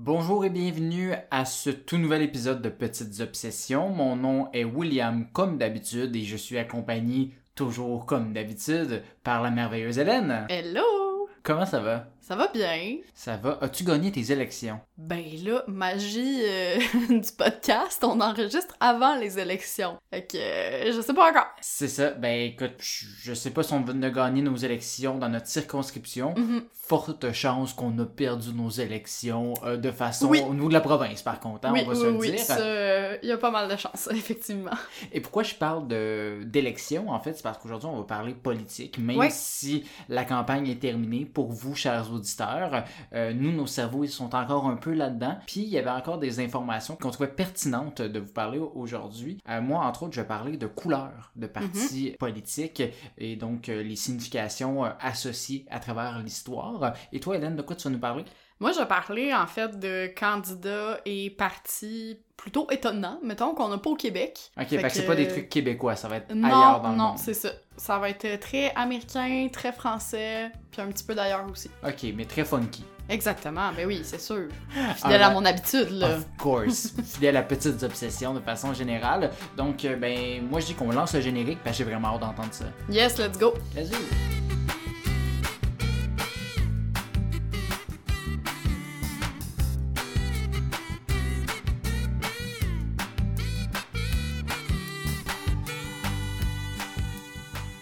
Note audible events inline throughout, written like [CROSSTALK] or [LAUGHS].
Bonjour et bienvenue à ce tout nouvel épisode de Petites Obsessions. Mon nom est William comme d'habitude et je suis accompagné toujours comme d'habitude par la merveilleuse Hélène. Hello! Comment ça va? Ça va bien? Ça va. As-tu gagné tes élections? Ben là, magie euh, [LAUGHS] du podcast, on enregistre avant les élections. Fait que euh, je sais pas encore. C'est ça. Ben écoute, je sais pas si on va gagner nos élections dans notre circonscription. Mhm. Forte chance qu'on a perdu nos élections euh, de façon Oui. au niveau de la province, par contre, hein, oui, on va oui, se le oui, dire. euh, y a pas mal de chance, [LAUGHS] effectivement. Et pourquoi je parle d'élections, en fait, c'est parce qu'aujourd'hui, on va parler politique, même si la campagne est terminée, pour vous, chers auditeurs, euh, nous, nos cerveaux, ils sont encore un peu là-dedans. Puis, il y avait encore des informations qu'on trouvait pertinentes de vous parler aujourd'hui. Euh, moi, entre autres, je vais parler de couleurs de partis politiques et donc euh, les significations associées à travers l'histoire. Et toi, Hélène, de quoi tu vas nous parler? Moi, je parler en fait de candidats et partis plutôt étonnants, mettons, qu'on n'a pas au Québec. Ok, Fait fait que c'est pas des trucs québécois, ça va être Non, ailleurs dans le non, monde. c'est ça. Ça va être très américain, très français, puis un petit peu d'ailleurs aussi. Ok, mais très funky. Exactement, ben oui, c'est sûr. Ah, [LAUGHS] Fidèle à mon habitude, là. Of course, fidèle à petites obsessions de façon générale. Donc, euh, ben, moi je dis qu'on lance le générique parce que j'ai vraiment hâte d'entendre ça. Yes, let's go! Vas-y.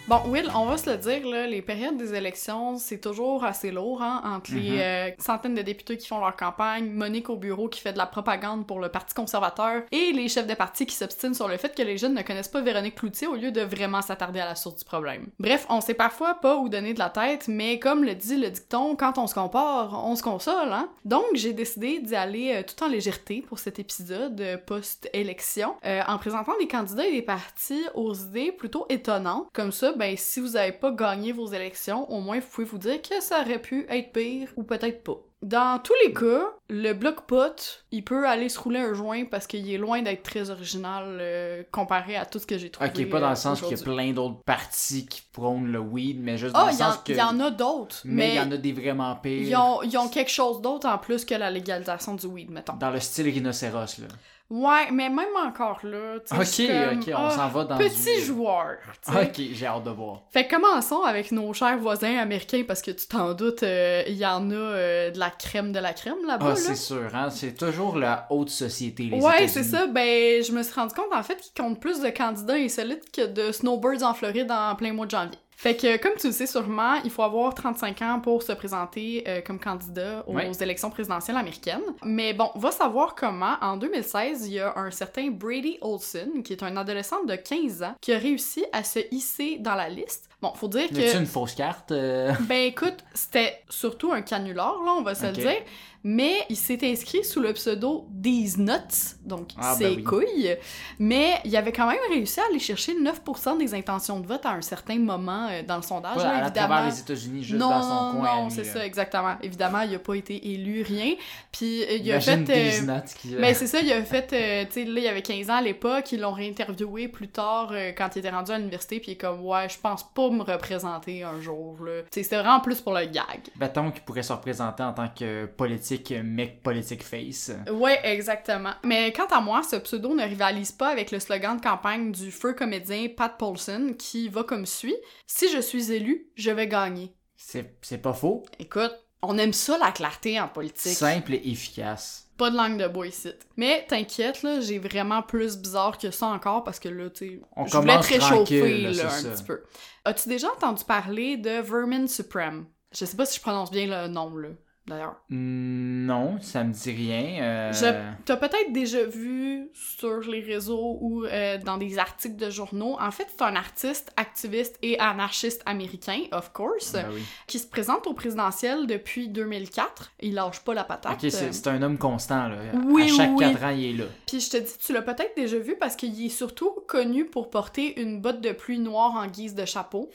Bon, Will, on va se le dire, là, les périodes des élections, c'est toujours assez lourd, hein, entre Mhm. les euh, centaines de députés qui font leur campagne, Monique au bureau qui fait de la propagande pour le Parti conservateur, et les chefs de parti qui s'obstinent sur le fait que les jeunes ne connaissent pas Véronique Cloutier au lieu de vraiment s'attarder à la source du problème. Bref, on sait parfois pas où donner de la tête, mais comme le dit le dicton, quand on se compare, on se console, hein. Donc, j'ai décidé d'y aller euh, tout en légèreté pour cet épisode euh, post-élection, euh, en présentant des candidats et des partis aux idées plutôt étonnantes. Comme ça, ben, si vous avez pas gagné vos élections, au moins vous pouvez vous dire que ça aurait pu être pire ou peut-être pas. Dans tous les cas, le bloc pot, il peut aller se rouler un joint parce qu'il est loin d'être très original euh, comparé à tout ce que j'ai trouvé. Ok, pas dans le sens qu'il y a plein d'autres partis qui prônent le weed, mais juste dans Ah, le il y, en- sens que. il y en a d'autres, Mais il y en a des vraiment pires. ils, ont, ils ont quelque chose d'autre en plus que la légalisation du weed, mettons. Dans le style rhinocéros, là. Ouais, mais même encore là, Ok, comme, ok, on ah, s'en va dans Petit du- joueur. Ok, j'ai hâte de voir. Fait que commençons avec nos chers voisins américains parce que tu t'en doutes, euh, il y en a euh, de la crème de la crème là-bas. Ah, là. c'est sûr, hein. C'est toujours la haute société, les Ouais, c'est ça. Ben, je me suis rendu compte en fait qu'ils comptent plus de candidats insolites que de snowbirds en Floride en plein mois de janvier. Fait que, comme tu le sais sûrement, il faut avoir 35 ans pour se présenter euh, comme candidat aux Ouais. élections présidentielles américaines. Mais bon, va savoir comment, en 2016, il y a un certain Brady Olson, qui est un adolescent de 15 ans, qui a réussi à se hisser dans la liste. Bon, faut dire que... une fausse carte? euh? Ben écoute, c'était surtout un canular, là, on va se le dire. Mais il s'est inscrit sous le pseudo These Nuts, donc Ah, ses ben oui. couilles. Mais il avait quand même réussi à aller chercher 9% des intentions de vote à un certain moment euh, dans le sondage. Là, à évidemment. les États-Unis, juste non, dans son coin. non, lui, c'est là. ça, exactement. Évidemment, il a pas été élu, rien. Puis euh, il a Imagine fait... euh, qui... euh, ben c'est ça, il a fait, euh, tu sais, là, il avait 15 ans à l'époque, ils l'ont réinterviewé plus tard euh, quand il était rendu à l'université, puis il est comme, ouais, je pense pas me représenter un jour, c'était vraiment plus pour le gag. Bâton qui pourrait se représenter en tant que politique, mec politique face. Ouais, exactement. Mais quant à moi, ce pseudo ne rivalise pas avec le slogan de campagne du feu comédien Pat Paulson qui va comme suit Si je suis élu, je vais gagner. C'est pas faux. Écoute, on aime ça la clarté en politique. Simple et efficace. Pas de langue de bois ici. Mais t'inquiète, là, j'ai vraiment plus bizarre que ça encore parce que là, tu je voulais te réchauffer là, un ça. petit peu. As-tu déjà entendu parler de Vermin Supreme? Je sais pas si je prononce bien le nom, là, d'ailleurs. Non, ça me dit rien. euh, Je- T'as peut-être déjà vu sur les réseaux ou euh, dans des articles de journaux. En fait, c'est un artiste, activiste et anarchiste américain, of course, Ben oui. qui se présente au présidentiel depuis 2004. Il lâche pas la patate. Ok, c'est c'est un homme constant, là. Oui, à chaque oui. quatre ans, il est là. Puis je te dis, tu l'as peut-être déjà vu parce qu'il est surtout connu pour porter une botte de pluie noire en guise de chapeau.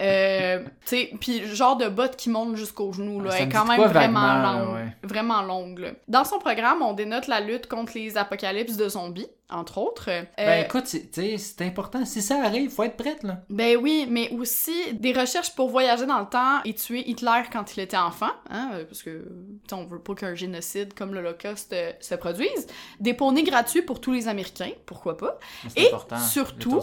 Euh, puis genre de botte qui monte jusqu'aux genoux, là. Ça Elle est quand même quoi vraiment longue. ouais. Vraiment longue, là. Dans son programme, on dénote la lutte contre les apocalypses de zombies. entre autres. Euh, Ben écoute, c'est important. Si ça arrive, faut être prête, là. Ben oui, mais aussi des recherches pour voyager dans le temps et tuer Hitler quand il était enfant, hein, euh, parce que on veut pas qu'un génocide comme l'Holocauste euh, se produise. Des poneys gratuits pour tous les Américains, pourquoi pas. C'est Et important. surtout-.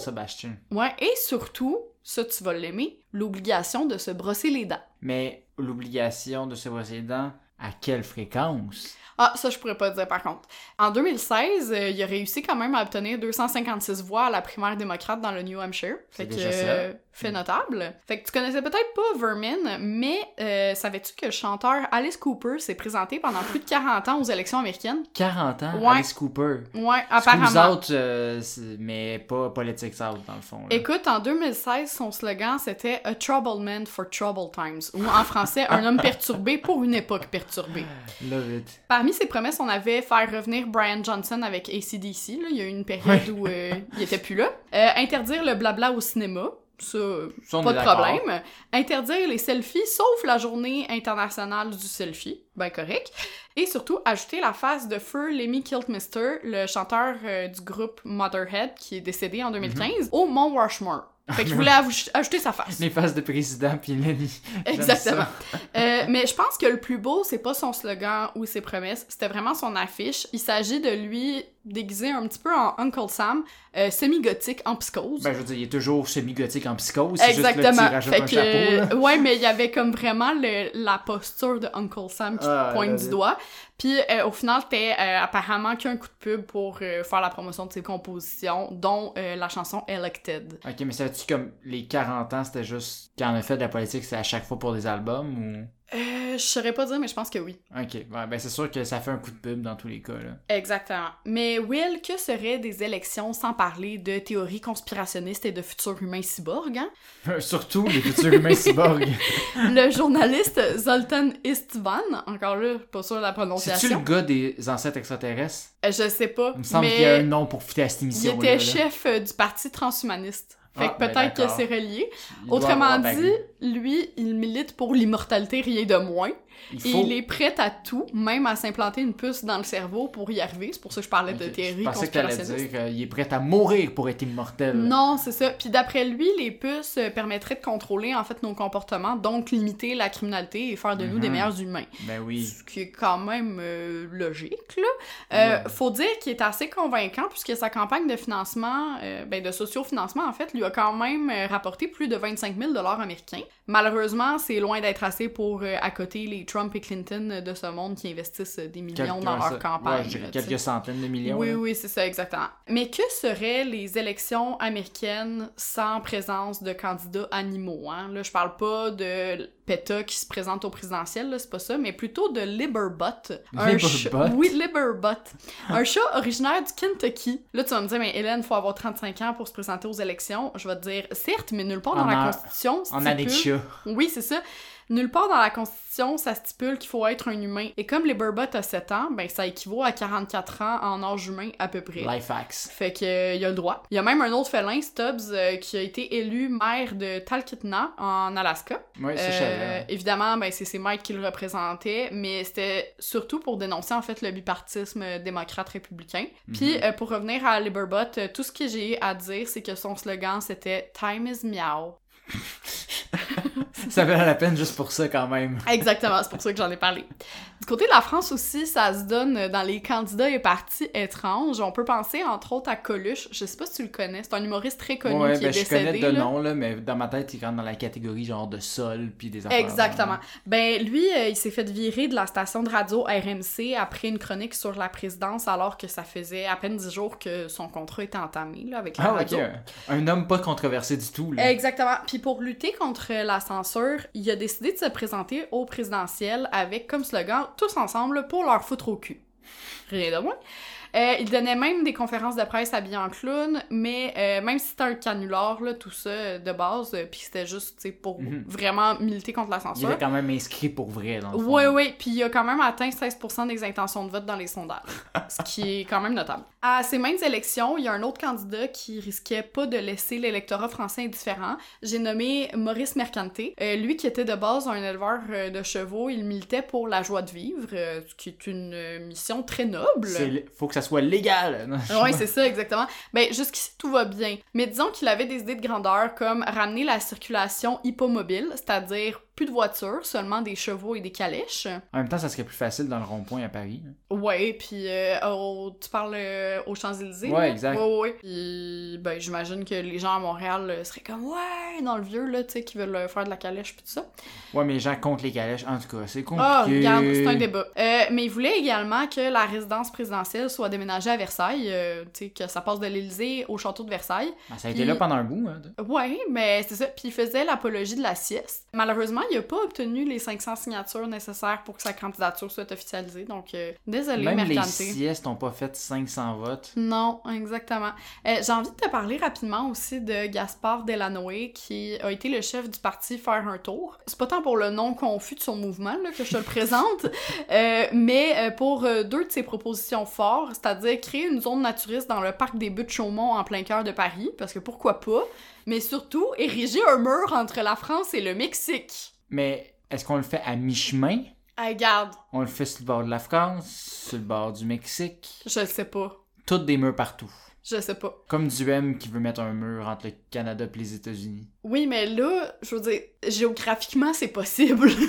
Ouais, et surtout, ça tu vas l'aimer, l'obligation de se brosser les dents. Mais l'obligation de se brosser les dents, à quelle fréquence? Ah, ça, je pourrais pas dire par contre. En 2016, euh, il a réussi quand même à obtenir 256 voix à la primaire démocrate dans le New Hampshire. Fait que, euh, fait notable. Fait que tu connaissais peut-être pas Vermin, mais euh, savais-tu que le chanteur Alice Cooper s'est présenté pendant plus de 40 ans aux élections américaines? 40 ans, Ouais. Alice Cooper. Ouais, apparemment. out, euh, mais pas Politics out, dans le fond. là. Écoute, en 2016, son slogan c'était A Troubled Man for Troubled Times, ou en français, un homme perturbé pour une époque perturbée. Love it. Parmi ses promesses, on avait faire revenir Brian Johnson avec ACDC. Là. Il y a eu une période où euh, il était plus là. Euh, interdire le blabla au cinéma. Ça, pas de problème. Interdire les selfies, sauf la journée internationale du selfie. Ben correct. Et surtout, ajouter la face de feu Lemmy Kiltmister, le chanteur euh, du groupe Motherhead, qui est décédé en 2015, Mhm. au Mont Rushmore. Fait que je voulais avou- ajouter sa face. Les faces de président puis Lenny. Exactement. [LAUGHS] Euh, mais je pense que le plus beau, c'est pas son slogan ou ses promesses, c'était vraiment son affiche. Il s'agit de lui déguisé un petit peu en Uncle Sam, euh, semi-gothique en psychose. Ben, je veux dire, il est toujours semi-gothique en psychose. juste Exactement. tirage Fait un que, chapeau, euh, ouais, mais il y avait comme vraiment le- la posture de Uncle Sam qui Ah, pointe là, du doigt. Puis euh, au final, c'était euh, apparemment qu'un coup de pub pour faire la promotion de ses compositions, dont la chanson Elected. Ok, mais savais-tu comme les 40 ans, c'était juste quand on a fait de la politique, c'est à chaque fois pour des albums ou? Euh, je saurais pas dire, mais je pense que oui. Ok, ouais, ben c'est sûr que ça fait un coup de pub dans tous les cas, là. Exactement. Mais Will, que seraient des élections sans parler de théories conspirationnistes et de futurs humains cyborgs, hein? Surtout les futurs humains cyborgs. [LAUGHS] Le journaliste Zoltan Istvan, encore là, pas sûr de la C'est-tu prononciation. le gars des ancêtres extraterrestres? Euh, Je sais pas, Il me semble mais qu'il y a un nom pour foutre à cette il émission était chef euh, du parti transhumaniste. Fait Ah, que ben peut-être que c'est relié. Autrement dit, lui, il milite pour l'immortalité, rien de moins. Il Et faut... il est prêt à tout, même à s'implanter une puce dans le cerveau pour y arriver. C'est pour ça que je parlais de Ok, théories Je pensais que t'allais dire qu'il est prêt à mourir pour être immortel. Non, c'est ça. Puis d'après lui, les puces euh, permettraient de contrôler en fait nos comportements, donc limiter la criminalité et faire de nous des Mhm. meilleurs humains. Ben oui. Ce qui est quand même euh, logique, là. Euh, Ouais. Faut dire qu'il est assez convaincant puisque sa campagne de financement, euh, ben de sociofinancement en fait, lui a quand même rapporté plus de 25 000 américains. Malheureusement, c'est loin d'être assez pour accoter les Trump et Clinton de ce monde qui investissent des millions dans leur ça- campagne. ouais, là, quelques centaines de millions. Oui, là. oui, c'est ça, exactement. Mais que seraient les élections américaines sans présence de candidats animaux? Hein? Là, je parle pas de PETA qui se présente au présidentiel, c'est pas ça, mais plutôt de Liberbot. Un Liberbot? Oui, Liberbot. un chat originaire du Kentucky. Là, tu vas me dire, mais Hélène, faut avoir 35 ans pour se présenter aux élections. Je vais te dire, certes, mais nulle part dans En la Constitution. En année de chat. oui, c'est ça. Nulle part dans la Constitution, ça stipule qu'il faut être un humain. Et comme les Burbot a 7 ans, ben ça équivaut à 44 ans en âge humain à peu près. Life hacks. Fait que euh, a le droit. Il y a même un autre félin, Stubbs, euh, qui a été élu maire de Talkeetna en Alaska. Oui, ça, je Euh, évidemment, ben c'est ses maîtres qui le représentaient, mais c'était surtout pour dénoncer en fait le bipartisme démocrate-républicain. Puis Mhm. euh, pour revenir à Liberbot, euh, tout ce que j'ai à dire, c'est que son slogan c'était Time is meow. [LAUGHS] Ça valait la peine juste pour ça, quand même. Exactement, c'est pour ça que j'en ai parlé. Du côté de la France aussi, ça se donne dans les candidats et partis étranges. On peut penser entre autres à Coluche. Je sais pas si tu le connais, c'est un humoriste très connu ouais, qui ben est je décédé. connais de là. nom, là, mais dans ma tête, il rentre dans la catégorie genre de sol puis des affaires. Exactement. Ben lui, euh, il s'est fait virer de la station de radio RMC après une chronique sur la présidence alors que ça faisait à peine 10 jours que son contrat était entamé là, avec la Ah, radio. Un homme pas controversé du tout, là. Exactement. Puis pour lutter contre la censure, il a décidé de se présenter au présidentiel avec comme slogan tous ensemble pour leur foutre au cul. Rien de moins. Euh, il donnait même des conférences de presse habillé en clown, mais euh, même si c'était un canular, là, tout ça de base, euh, puis c'était juste pour Mhm. vraiment militer contre la Il censure. était quand même inscrit pour vrai, dans le. Oui, oui, puis il a quand même atteint 16% des intentions de vote dans les sondages, [LAUGHS] ce qui est quand même notable. À ces mêmes élections, il y a un autre candidat qui risquait pas de laisser l'électorat français indifférent. J'ai nommé Maurice Mercanté. Lui qui était de base un éleveur de chevaux, il militait pour la joie de vivre, ce qui est une mission très noble. Faut que ça soit légal. [LAUGHS] Oui, c'est ça, exactement. Ben, jusqu'ici, tout va bien. Mais disons qu'il avait des idées de grandeur comme ramener la circulation hippomobile, c'est-à-dire plus de voitures, seulement des chevaux et des calèches. En même temps, ça serait plus facile dans le rond-point à Paris. là. Ouais, puis euh, au- tu parles euh, aux Champs-Élysées? Ouais, là? exact. Ouais, ouais. Puis, ben, j'imagine que les gens à Montréal euh, seraient comme, ouais, dans le vieux, là, tu sais, qui veulent euh, faire de la calèche puis tout ça. Ouais, mais les gens contre les calèches. En tout cas, c'est Ah, compliqué. regarde, c'est un débat. Euh, mais il voulait également que la résidence présidentielle soit déménagée à Versailles, tu sais, que ça passe de l'Élysée au château de Versailles. Ah, ça a été là pendant un bout. Hein, Ouais, mais c'est ça. Puis il faisait l'apologie de la sieste. Malheureusement, il a pas obtenu les 500 signatures nécessaires pour que sa candidature soit officialisée. Donc, euh, désolé, Même les siestes n'ont pas fait 500 votes. Non, exactement. Euh, J'ai envie de te parler rapidement aussi de Gaspard Delanoë, qui a été le chef du parti Faire un tour. C'est pas tant pour le nom confus de son mouvement là, que je te le présente, [LAUGHS] euh, mais pour deux de ses propositions fortes, c'est-à-dire créer une zone naturiste dans le parc des Buttes-Chaumont en plein cœur de Paris, parce que pourquoi pas, mais surtout ériger un mur entre la France et le Mexique. Mais est-ce qu'on le fait à mi-chemin? Ah, regarde, On le fait sur le bord de la France, sur le bord du Mexique. je le sais pas. Toutes des murs partout. Je sais pas. Comme Duhem qui veut mettre un mur entre le Canada et les États-Unis. Oui, mais là, je veux dire, géographiquement, c'est possible. [LAUGHS]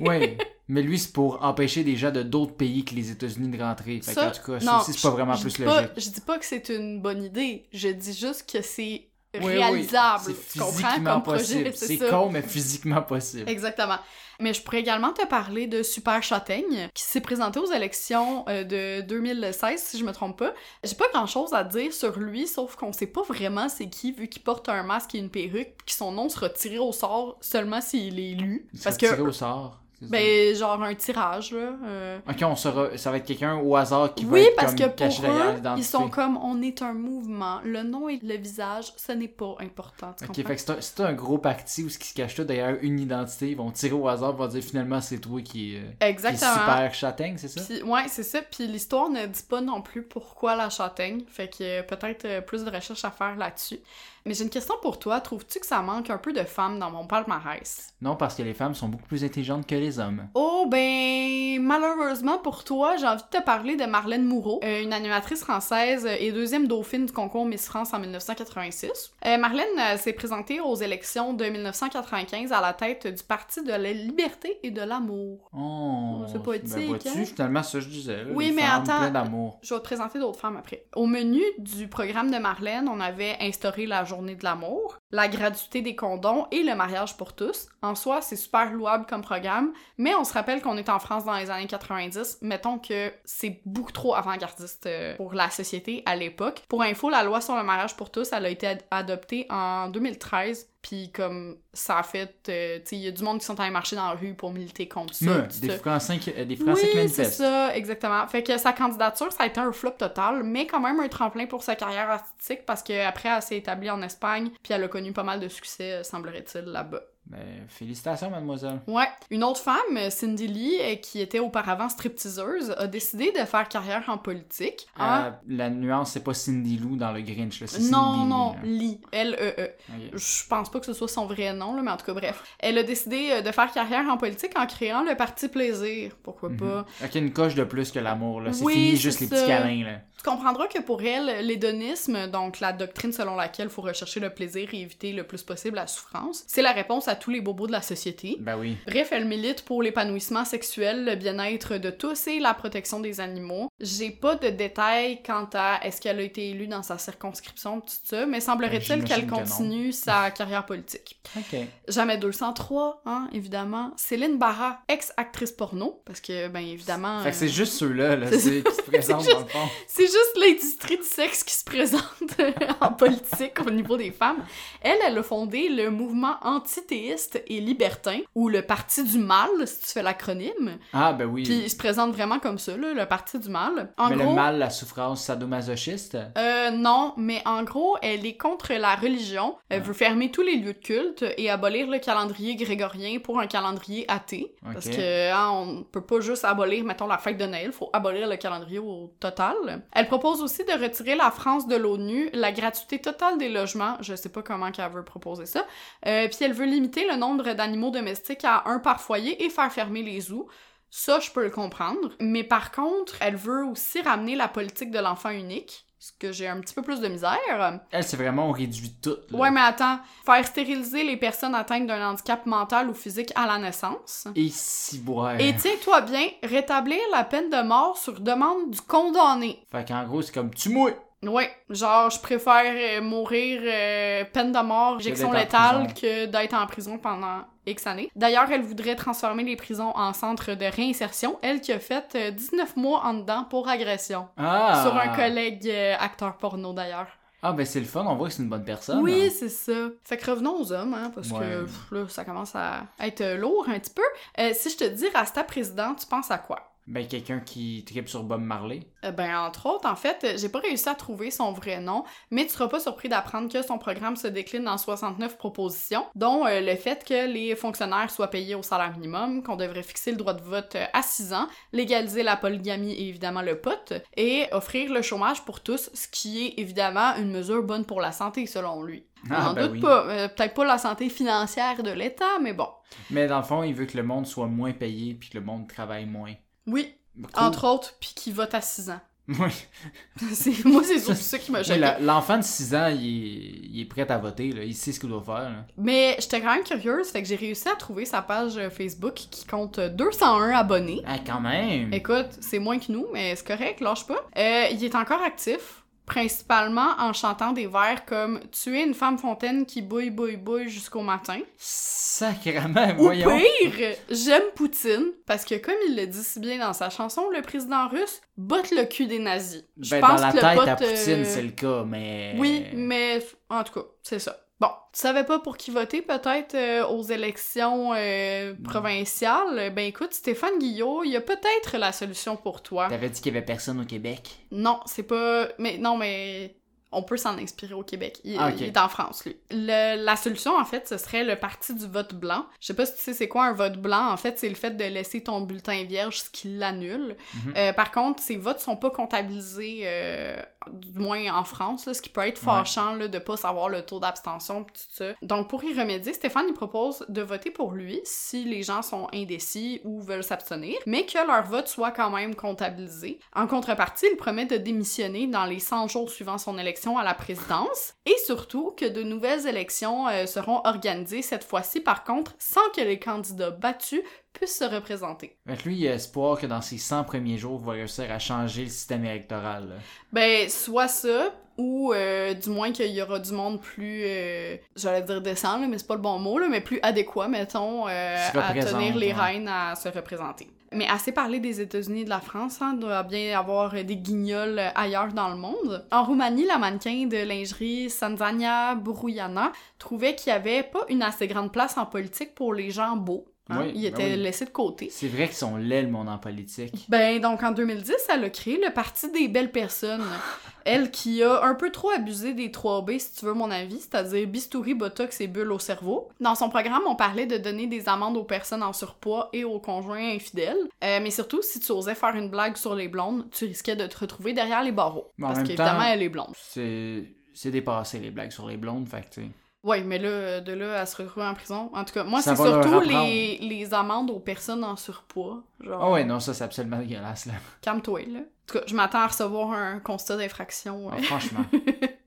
Oui, mais lui, c'est pour empêcher des gens de d'autres pays que les États-unis de rentrer. Fait Ça, en tout cas, ça aussi, c'est pas vraiment je plus pas- logique. je dis pas que c'est une bonne idée. Je dis juste que c'est Oui, oui, réalisable. C'est tu comprends physiquement comme possible. c'est C'est con, mais physiquement possible. Exactement. Mais je pourrais également te parler de Super Châtaigne, qui s'est présenté aux élections euh, de 2016, si je me trompe pas. J'ai pas grand chose à dire sur lui, sauf qu'on sait pas vraiment c'est qui, vu qu'il porte un masque et une perruque, puis que son nom sera tiré au sort seulement s'il est élu. Il Parce sera tiré que, au sort. Ça? ben, genre un tirage, là. euh, Ok, on saura, ça va être quelqu'un au hasard qui va être parce comme que caché pour derrière eux, ils sont comme on est un mouvement. Le nom et le visage, ce n'est pas important. Tu Ok, comprends? fait que c'est un, un gros parti où ce qui se cache là derrière une identité, ils vont tirer au hasard, ils vont dire finalement c'est toi qui, euh, qui est Exactement. super châtaigne, c'est ça? Puis, ouais, c'est ça. Puis l'histoire ne dit pas non plus pourquoi la châtaigne. Fait que euh, peut-être plus de recherches à faire là-dessus. Mais j'ai une question pour toi. Trouves-tu que ça manque un peu de femmes dans mon palmarès? Non, parce que les femmes sont beaucoup plus intelligentes que les hommes. Oh, ben, malheureusement pour toi, j'ai envie de te parler de Marlène Moreau, euh, une animatrice française et deuxième dauphine du concours Miss France en 1986. Euh, Marlène euh, s'est présentée aux élections de 1995 à la tête du Parti de la liberté et de l'amour. Oh, C'est poétique, Ben, vois-tu, hein? finalement, ça je disais. là, Oui, les mais femmes attends. Je vais te présenter d'autres femmes après. Au menu du programme de Marlène, on avait instauré la journée de l'amour, la gratuité des condoms et le mariage pour tous. En soi, c'est super louable comme programme, mais on se rappelle qu'on est en France dans les années 90. Mettons que c'est beaucoup trop avant-gardiste euh, pour la société à l'époque. Pour info, la loi sur le mariage pour tous, a été ad- adoptée en 2013. Puis comme ça a fait, euh, tu sais, il y a du monde qui sont allés marcher dans la rue pour militer contre ça. Puis des ça. Français, qui- euh, des Français qui Oui, c'est manifestent. ça, exactement. Fait que sa candidature, ça a été un flop total, mais quand même un tremplin pour sa carrière artistique parce qu'après, elle s'est établie en Espagne, puis elle a connu pas mal de succès, euh, semblerait-il, là-bas. Ben, félicitations, mademoiselle. Ouais. Une autre femme, Cindy Lee, euh, qui était auparavant stripteaseuse, a décidé de faire carrière en politique. Euh, la nuance, c'est pas Cindy Lou dans le Grinch, là, c'est Cindy non, Lee, non. Lee. L-E-E. Ok. Je pense pas que ce soit son vrai nom, là, mais en tout cas, bref. Elle a décidé euh, de faire carrière en politique en créant le Parti Plaisir. Pourquoi Mhm. pas? Ok, une coche de plus que l'amour, là. C'est Oui, fini juste les ça. petits câlins, là. Tu comprendras que pour elle, l'hédonisme, donc la doctrine selon laquelle il faut rechercher le plaisir et éviter le plus possible la souffrance, c'est la réponse à tous les bobos de la société. Ben oui. Bref, elle milite pour l'épanouissement sexuel, le bien-être de tous et la protection des animaux. J'ai pas de détails quant à est-ce qu'elle a été élue dans sa circonscription, tout ça, mais semblerait-il Ben, qu'elle que continue sa [LAUGHS] carrière politique. Ok. Jamais 203, hein, évidemment. Céline Barra, ex-actrice porno, parce que, ben évidemment... Fait que c'est euh, juste ceux-là, là, [LAUGHS] qui se [LAUGHS] présentent dans le fond. c'est juste l'industrie du sexe qui se présente en politique au niveau des femmes. Elle, elle a fondé le mouvement et libertin, ou le Parti du Mal, si tu fais l'acronyme. Ah, ben oui. Puis il se présente vraiment comme ça, là, le Parti du Mal. En Mais gros, le mal, la souffrance sadomasochiste? euh, non, mais en gros, elle est contre la religion. Elle veut fermer tous les lieux de culte et abolir le calendrier grégorien pour un calendrier athée. Parce que hein, on peut pas juste abolir, mettons, la fête de Noël, faut abolir le calendrier au total. Elle propose aussi de retirer la France de l'ONU, la gratuité totale des logements, je sais pas comment qu'elle veut proposer ça, euh, puis elle veut limiter le nombre d'animaux domestiques à un par foyer et faire fermer les zoos. Ça, je peux le comprendre. Mais par contre, elle veut aussi ramener la politique de l'enfant unique ce que j'ai un petit peu plus de misère. Elle, c'est vraiment, on réduit tout. là. Ouais, mais attends, faire stériliser les personnes atteintes d'un handicap mental ou physique à la naissance. Et si boire. Et tiens-toi bien, rétablir la peine de mort sur demande du condamné. Fait qu'en gros, c'est comme tu mouilles. Ouais, genre, je préfère euh, mourir euh, peine de mort, en létale, que d'être en prison pendant X années. D'ailleurs, elle voudrait transformer les prisons en centres de réinsertion, elle qui a fait euh, 19 mois en dedans pour agression. Ah! Sur un collègue euh, acteur porno, d'ailleurs. Ah, ben c'est le fun, on voit que c'est une bonne personne. Oui, hein. c'est ça. Fait que revenons aux hommes, hein, parce Ouais. que pff, là, ça commence à être euh, lourd un petit peu. Euh, si je te dis Rasta président, tu penses à quoi? Ben quelqu'un qui tripe sur Bob Marley. Euh, ben, entre autres, en fait, j'ai pas réussi à trouver son vrai nom, mais tu seras pas surpris d'apprendre que son programme se décline en 69 propositions, dont euh, le fait que les fonctionnaires soient payés au salaire minimum, qu'on devrait fixer le droit de vote euh, à 6 ans, légaliser la polygamie et évidemment le pot, et offrir le chômage pour tous, ce qui est évidemment une mesure bonne pour la santé, selon lui. On Ah, n'en ben doute oui. pas. Euh, Peut-être pas la santé financière de l'État, mais bon. Mais dans le fond, il veut que le monde soit moins payé puis que le monde travaille moins. Oui, Cool. entre autres, puis qui vote à 6 ans. Oui. [LAUGHS] C'est- Moi, c'est surtout ça qui m'a choqué. L'enfant de 6 ans, il est, il est prêt à voter, là. il sait ce qu'il doit faire. là. Mais j'étais quand même curieuse, fait que j'ai réussi à trouver sa page euh, Facebook qui compte 201 abonnés. Ah, quand même! Écoute, c'est moins que nous, mais c'est correct, lâche pas. Euh, il est encore actif, principalement en chantant des vers comme « Tu es une femme fontaine qui bouille, bouille, bouille jusqu'au matin Sacrément, ». Ou voyons! pire, « J'aime Poutine », parce que comme il le dit si bien dans sa chanson, le président russe botte le cul des nazis. Je Ben, pense dans la que le botte, à Poutine, euh, c'est le cas, mais... Oui, mais en tout cas, c'est ça. Bon, tu savais pas pour qui voter peut-être euh, aux élections euh, provinciales? Ben écoute, Stéphane Guillot, il y a peut-être la solution pour toi. T'avais dit qu'il y avait personne au Québec? Non, c'est pas... Mais non, mais on peut s'en inspirer au Québec. Il, Ah, il est en France, lui. Le- la solution, en fait, ce serait le parti du vote blanc. Je sais pas si tu sais c'est quoi un vote blanc. En fait, c'est le fait de laisser ton bulletin vierge, ce qui l'annule. Mhm. Euh, par contre, ces votes sont pas comptabilisés, euh, du moins en France, là, ce qui peut être Ouais. fâchant là, de pas savoir le taux d'abstention tout ça. Donc, pour y remédier, Stéphane, il propose de voter pour lui si les gens sont indécis ou veulent s'abstenir, mais que leur vote soit quand même comptabilisé. En contrepartie, il promet de démissionner dans les 100 jours suivant son élection à la présidence et surtout que de nouvelles élections euh, seront organisées cette fois-ci, par contre, sans que les candidats battus puissent se représenter. Fait lui, il a espoir que dans ses 100 premiers jours, il va réussir à changer le système électoral. là. Ben, soit ça, ou euh, du moins qu'il y aura du monde plus, euh, j'allais dire décent, là, mais c'est pas le bon mot, là, mais plus adéquat, mettons, euh, à tenir les ouais. reines à se représenter. Mais assez parlé des États-Unis et de la France, hein, doit bien avoir des guignols euh, ailleurs dans le monde. En Roumanie, la mannequin de lingerie Sanzania Buruiana trouvait qu'il y avait pas une assez grande place en politique pour les gens beaux. Hein? Oui, ben oui. laissés de côté. C'est vrai qu'ils sont laids, le monde en politique. Ben, donc en 2010, elle a créé le Parti des belles personnes. [LAUGHS] Elle qui a un peu trop abusé des 3B, si tu veux mon avis, c'est-à-dire bistouri, botox et bulles au cerveau. Dans son programme, on parlait de donner des amendes aux personnes en surpoids et aux conjoints infidèles. Euh, mais surtout, si tu osais faire une blague sur les blondes, tu risquais de te retrouver derrière les barreaux. Mais en parce qu'évidemment, elle est blonde. C'est c'est dépassé les blagues sur les blondes, fait que Ouais, mais là, de là à se retrouver en prison. En tout cas, moi, c'est surtout les, les amendes aux personnes en surpoids. Genre, Ah ouais, non, ça c'est absolument dégueulasse là. calme-toi, là. En tout cas, je m'attends à recevoir un constat d'infraction. Euh, franchement. [LAUGHS]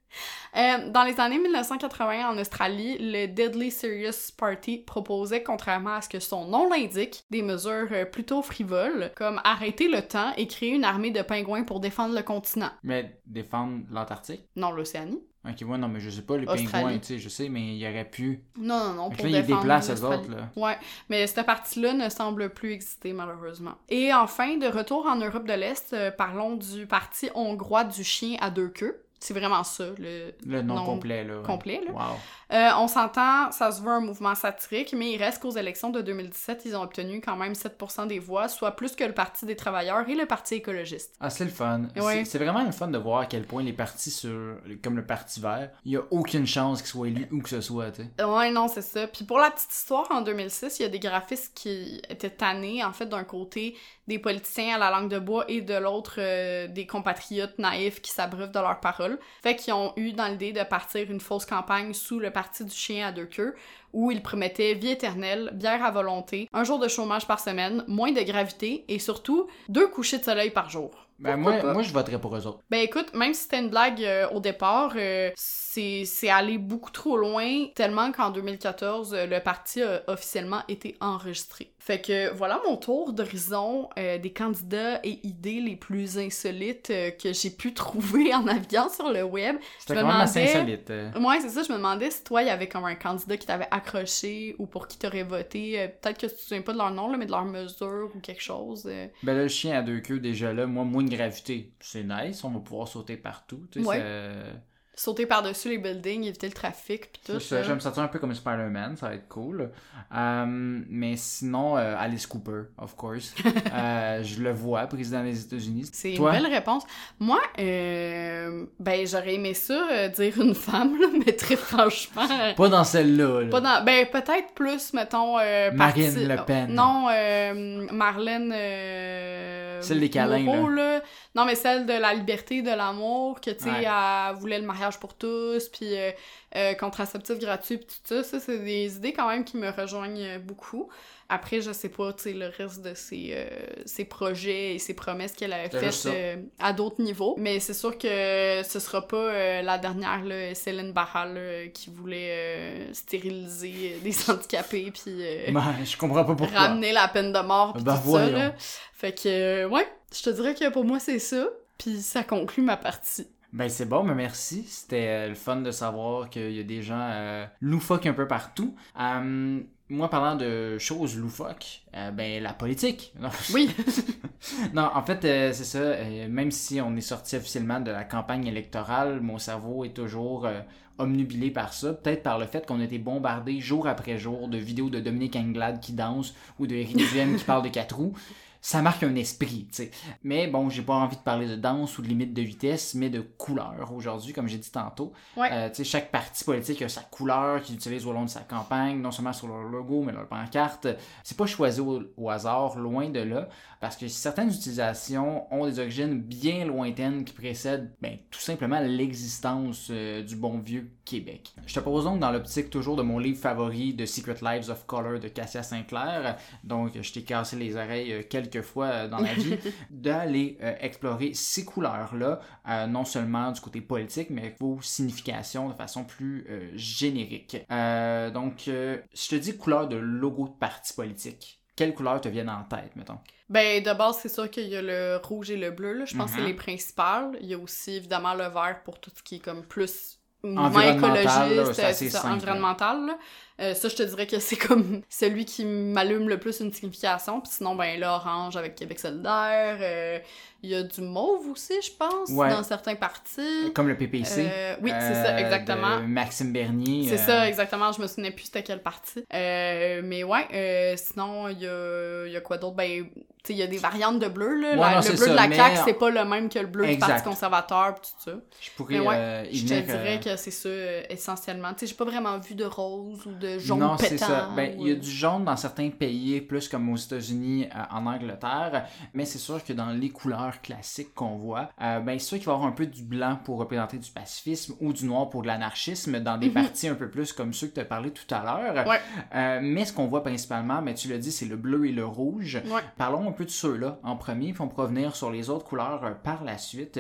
Euh, dans les années 1980 en Australie, le Deadly Serious Party proposait, contrairement à ce que son nom l'indique, des mesures euh, plutôt frivoles, comme arrêter le temps et créer une armée de pingouins pour défendre le continent. Mais défendre l'Antarctique? Non, l'Océanie. Ok, ouais, non, mais je sais pas, les pingouins, tu sais, je sais, mais il aurait pu. Non, non, non, pour là, ils défendre déplacent eux l'Australie. autres, là. Ouais, mais cette partie-là ne semble plus exister malheureusement. Et enfin, de retour en Europe de l'Est, euh, parlons du parti hongrois du chien à deux queues. C'est vraiment ça, le Le nom complet, là. ouais. complet, là. Wow. Euh, on s'entend, ça se veut un mouvement satirique, mais il reste qu'aux élections de 2017, ils ont obtenu quand même 7% des voix, soit plus que le Parti des travailleurs et le Parti écologiste. Ah, c'est le fun. Ouais. C'est- vraiment le fun de voir à quel point les partis sur. comme le Parti vert, il y a aucune chance qu'ils soient élus où que ce soit, tu sais. Ouais, non, c'est ça. Puis pour la petite histoire, en 2006, il y a des graphistes qui étaient tannés, en fait, d'un côté, des politiciens à la langue de bois et de l'autre, euh, des compatriotes naïfs qui s'abreuvent de leurs paroles. Fait qu'ils ont eu dans l'idée de partir une fausse campagne sous le parti du chien à deux queues, où il promettait vie éternelle, bière à volonté, un jour de chômage par semaine, moins de gravité et surtout deux couchers de soleil par jour. Ben, moi, pas? moi, je voterais pour eux autres. Ben écoute, même si c'était une blague euh, au départ, euh, c'est c'est allé beaucoup trop loin, tellement qu'en 2014, euh, le parti a officiellement été enregistré. Fait que voilà mon tour d'horizon euh, des candidats et idées les plus insolites euh, que j'ai pu [LAUGHS] trouver en naviguant sur le web. C'était Je quand me même assez demandais- insolite. euh. Ouais, c'est ça, je me demandais si toi, il y avait comme un candidat qui t'avait accroché ou pour qui t'aurais voté. Euh, Peut-être que tu te souviens pas de leur nom, là, mais de leur mesure ou quelque chose. euh. Ben là, le chien à deux queues, déjà là, moi, moins de gravité. C'est nice, on va pouvoir sauter partout. Tu sais, Ouais. ça- Sauter par-dessus les buildings, éviter le trafic, pis tout. Ça, là. je vais me sentir un peu comme Spider-Man, ça va être cool. Euh, mais sinon, euh, Alice Cooper, of course. [LAUGHS] Euh, je le vois, président des États-Unis. C'est une belle réponse. Moi, euh, ben, j'aurais aimé ça, dire une femme, là, mais très franchement. Pas dans celle-là. là. Pas dans... Ben, peut-être plus, mettons. Marine parti- Le Pen. Non, Marlène. Euh, Celle des câlins, Moreau, là. Non, mais celle de la liberté, de l'amour, que, tu sais, Ouais. elle voulait le mariage pour tous, puis euh, euh, contraceptif gratuit, puis tout ça. Ça, c'est des idées quand même qui me rejoignent beaucoup. Après, je sais pas, tu sais, le reste de ses, euh, ses projets et ses promesses qu'elle a faites euh, à d'autres niveaux. Mais c'est sûr que ce sera pas euh, la dernière, là, Céline Barral, qui voulait stériliser des [LAUGHS] handicapés puis Ben, je comprends pas pourquoi. ramener la peine de mort puis Ben, tout ça, là. Fait que, ouais, je te dirais que pour moi, c'est ça. Puis ça conclut ma partie. Ben c'est bon, mais merci. C'était euh, le fun de savoir qu'il y a des gens euh, loufoques un peu partout. Euh, moi, parlant de choses loufoques, euh, ben la politique. [LAUGHS] Non, Oui, [LAUGHS] non en fait, euh, c'est ça. euh, même si on est sorti officiellement de la campagne électorale, mon cerveau est toujours omnubilé par ça. Peut-être par le fait qu'on a été bombardé jour après jour de vidéos de Dominique Anglade qui danse ou de Éric Duhem qui [LAUGHS] parle de quatre roues. Ça marque un esprit, tu sais. Mais bon, j'ai pas envie de parler de danse ou de limite de vitesse, mais de couleur aujourd'hui, comme j'ai dit tantôt. Ouais. Euh, tu sais, chaque parti politique a sa couleur qu'il utilise au long de sa campagne, non seulement sur leur logo, mais leur pancarte. C'est pas choisi au, au hasard, loin de là, parce que certaines utilisations ont des origines bien lointaines qui précèdent ben, tout simplement l'existence euh, du bon vieux Québec. Je te propose donc dans l'optique toujours de mon livre favori de Secret Lives of Color de Cassia Sinclair, donc je t'ai cassé les oreilles euh, quelques fois euh, dans la vie, [LAUGHS] d'aller euh, explorer ces couleurs-là, euh, non seulement du côté politique, mais vos significations de façon plus euh, générique. Donc, je te dis couleur de logo de parti politique. Quelles couleurs te viennent en tête, mettons? Ben, de base, c'est sûr qu'il y a le rouge et le bleu, là. Je pense que c'est Mhm. les principales. Il y a aussi, évidemment, le vert pour tout ce qui est comme plus mouvement là, écologiste, assez ça, environnemental, là. Euh, ça, je te dirais que c'est comme celui qui m'allume le plus une signification. Puis sinon, ben, l'orange avec Québec solidaire. euh, Il y a du mauve aussi, je pense, Ouais. dans certains partis. Comme le PPC. Euh, oui, c'est ça, exactement. de Maxime Bernier. C'est ça, exactement. Je me souvenais plus c'était quelle partie. Euh, mais ouais, sinon, il y a, il y a quoi d'autre? Ben, tu sais, il y a des variantes de bleu, là. Ouais, La- non, le bleu ça, de la CAQ, c'est pas le même que le bleu du. Parti conservateur, pis tout ça. Je pourrais Mais ouais, Je te dirais que c'est ça, essentiellement. Tu sais, j'ai pas vraiment vu de rose ou de jaune non, c'est ça. Ben, il y a du jaune dans certains pays, plus comme aux États-Unis, euh, en Angleterre, mais c'est sûr que dans les couleurs classiques qu'on voit, euh, ben, c'est sûr qu'il va y avoir un peu du blanc pour représenter du pacifisme ou du noir pour de l'anarchisme dans des Mhm. parties un peu plus comme ceux que tu as parlé tout à l'heure. Ouais. Euh, mais ce qu'on voit principalement, ben, tu l'as dit, c'est le bleu et le rouge. Ouais. Parlons un peu de ceux-là en premier, puis on pourra venir sur les autres couleurs euh, par la suite.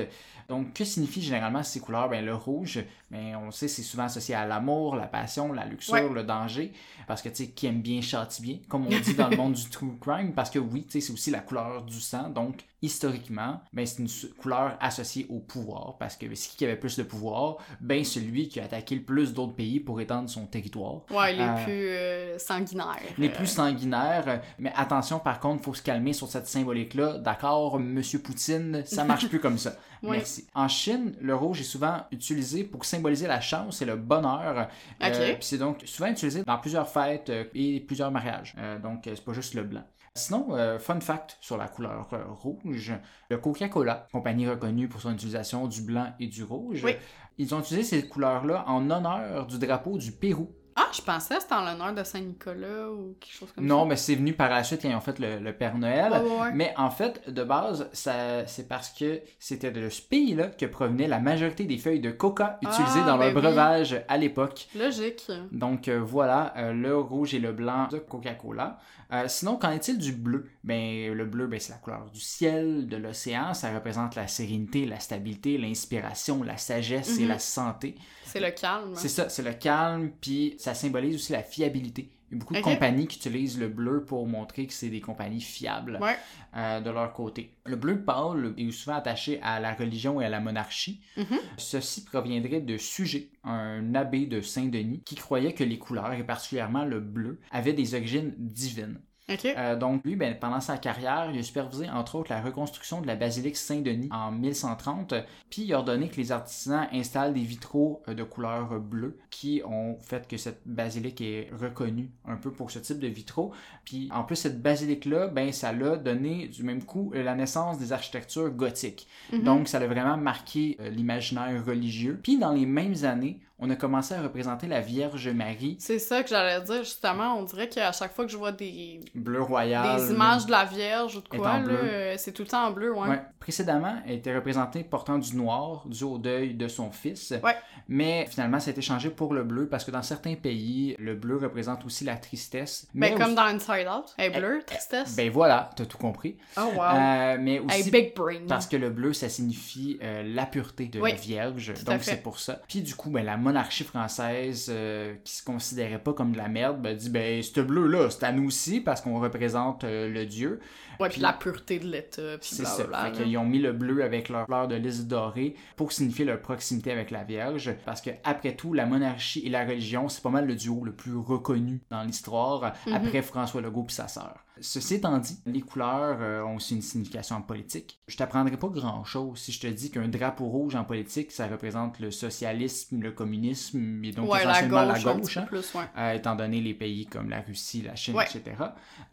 Donc, que signifient généralement ces couleurs? Ben, le rouge, ben, on sait, c'est souvent associé à l'amour, la passion, la luxure, Ouais. le danger. Parce que, tu sais, qui aime bien châtie bien, comme on dit dans le monde du true crime. Parce que oui, tu sais, c'est aussi la couleur du sang. Donc, historiquement, ben, c'est une couleur associée au pouvoir. Parce que c'est qui qui avait plus de pouvoir? Ben, celui qui a attaqué le plus d'autres pays pour étendre son territoire. Ouais, les Euh, plus euh, sanguinaires. Les Euh, plus sanguinaires, mais attention par contre, faut se calmer sur cette symbolique-là. D'accord, Monsieur Poutine, ça marche plus comme ça. [LAUGHS] Merci. En Chine, le rouge est souvent utilisé pour symboliser la chance et le bonheur. Euh, Ok. puis c'est donc souvent utilisé dans plusieurs fêtes euh, et plusieurs mariages. Donc c'est pas juste le blanc. Sinon, euh, fun fact sur la couleur euh, rouge, le Coca-Cola, compagnie reconnue pour son utilisation du blanc et du rouge, Oui. ils ont utilisé ces couleurs-là en honneur du drapeau du Pérou. Ah, je pensais que c'était en l'honneur de Saint-Nicolas ou quelque chose comme Non, ça. mais c'est venu par la suite quand ils ont fait le, le Père Noël. Ouais. Mais en fait, de base, ça, c'est parce que c'était de ce pays-là que provenait la majorité des feuilles de coca utilisées Ah, dans leur ben oui. breuvage à l'époque. Logique. Donc euh, voilà, euh, le rouge et le blanc de Coca-Cola. Euh, sinon, qu'en est-il du bleu? Ben, le bleu, ben, c'est la couleur du ciel, de l'océan. Ça représente la sérénité, la stabilité, l'inspiration, la sagesse et Mhm. la santé. C'est le calme. C'est ça, c'est le calme, puis ça symbolise aussi la fiabilité. Il y a beaucoup de compagnies qui utilisent le bleu pour montrer que c'est des compagnies fiables Ouais. euh, de leur côté. Le bleu pâle est souvent attaché à la religion et à la monarchie. Mhm. Ceci proviendrait de Sujet, un abbé de Saint-Denis, qui croyait que les couleurs, et particulièrement le bleu, avaient des origines divines. Euh, donc lui, ben, pendant sa carrière, il a supervisé entre autres la reconstruction de la basilique Saint-Denis en 1130, puis il a ordonné que les artisans installent des vitraux euh, de couleur bleue qui ont fait que cette basilique est reconnue un peu pour ce type de vitraux. Puis en plus, cette basilique-là, ben, ça l'a donné du même coup euh, la naissance des architectures gothiques. Mhm. Donc ça a vraiment marqué euh, l'imaginaire religieux. Puis dans les mêmes années, on a commencé à représenter la Vierge Marie, C'est ça que j'allais dire, justement. On dirait qu'à chaque fois que je vois des, bleu royal. des images de la Vierge ou de quoi, là, c'est tout le temps en bleu, ouais. Ouais. Précédemment, elle était représentée portant du noir dû au deuil de son fils. Ouais. Mais finalement, ça a été changé pour le bleu parce que dans certains pays, le bleu représente aussi la tristesse. Ben, Mais comme aussi- dans Inside Out. Elle est bleue, tristesse. Ben voilà, t'as tout compris. oh, wow. Euh, mais aussi hey, big brain. parce que le bleu, ça signifie euh, la pureté de Oui, la Vierge. tout Donc c'est pour ça. Puis du coup, ben, la monarchie française, euh, qui se considérait pas comme de la merde, ben, dit ben, ce bleu-là, c'est à nous aussi parce qu'on représente euh, le dieu. Ouais, puis- la pureté de l'État, C'est ça. Fait qu'ils ont mis le bleu avec leur fleur de lys dorée pour signifier leur proximité avec la Vierge. Parce que, après tout, la monarchie et la religion, c'est pas mal le duo le plus reconnu dans l'histoire, Mhm. après François Legault et sa sœur. Ceci étant dit, les couleurs euh, ont aussi une signification en politique. Je t'apprendrai pas grand chose si je te dis qu'un drapeau rouge en politique, ça représente le socialisme, le communisme et donc ouais, la gauche, la hein plus, ouais. euh, étant donné les pays comme la Russie, la Chine, Ouais. etc.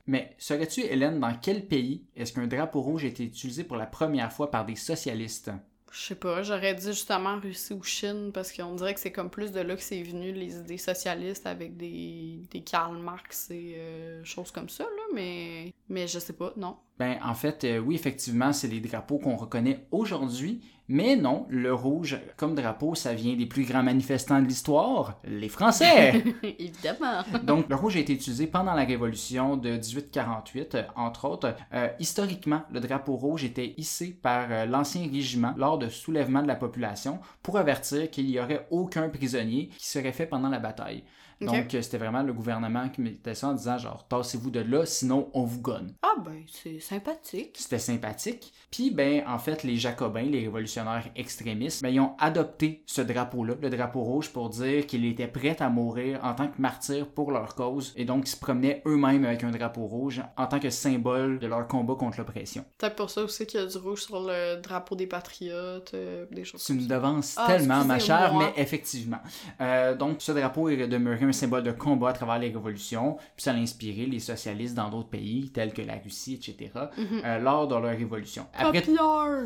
Mais saurais-tu, Hélène, dans quel pays est-ce qu'un drapeau rouge a été utilisé pour la première fois par des socialistes? Je sais pas, j'aurais dit justement Russie ou Chine, parce qu'on dirait que c'est comme plus de là que c'est venu, les idées socialistes avec des, des Karl Marx et euh, choses comme ça, là, mais, mais je sais pas, non. Ben, en fait, euh, oui, effectivement, c'est les drapeaux qu'on reconnaît aujourd'hui, mais non, le rouge comme drapeau, ça vient des plus grands manifestants de l'histoire, les Français! [LAUGHS] Évidemment. Donc, le rouge a été utilisé pendant la Révolution de 1848, euh, entre autres. Euh, historiquement, le drapeau rouge était hissé par euh, l'ancien régiment lors de soulèvements de la population pour avertir qu'il n'y aurait aucun prisonnier qui serait fait pendant la bataille. Donc, euh, c'était vraiment le gouvernement qui mettait ça en disant genre, tassez-vous de là, sinon on vous gonne. Ah ben, c'est sympathique. C'était sympathique. Puis, ben, en fait, les Jacobins, les révolutionnaires extrémistes, ben, ils ont adopté ce drapeau-là, le drapeau rouge, pour dire qu'ils étaient prêts à mourir en tant que martyrs pour leur cause. Et donc, ils se promenaient eux-mêmes avec un drapeau rouge en tant que symbole de leur combat contre l'oppression. Peut-être pour ça aussi qu'il y a du rouge sur le drapeau des patriotes, euh, des choses Tu comme me ça. devances Ah, tellement, ma chère, mais effectivement. Euh, donc, ce drapeau est demeuré un symbole de combat à travers les révolutions, puis ça a inspiré les socialistes dans d'autres pays, tels que la Russie, etc., Mhm. euh, lors de leur révolution. Après!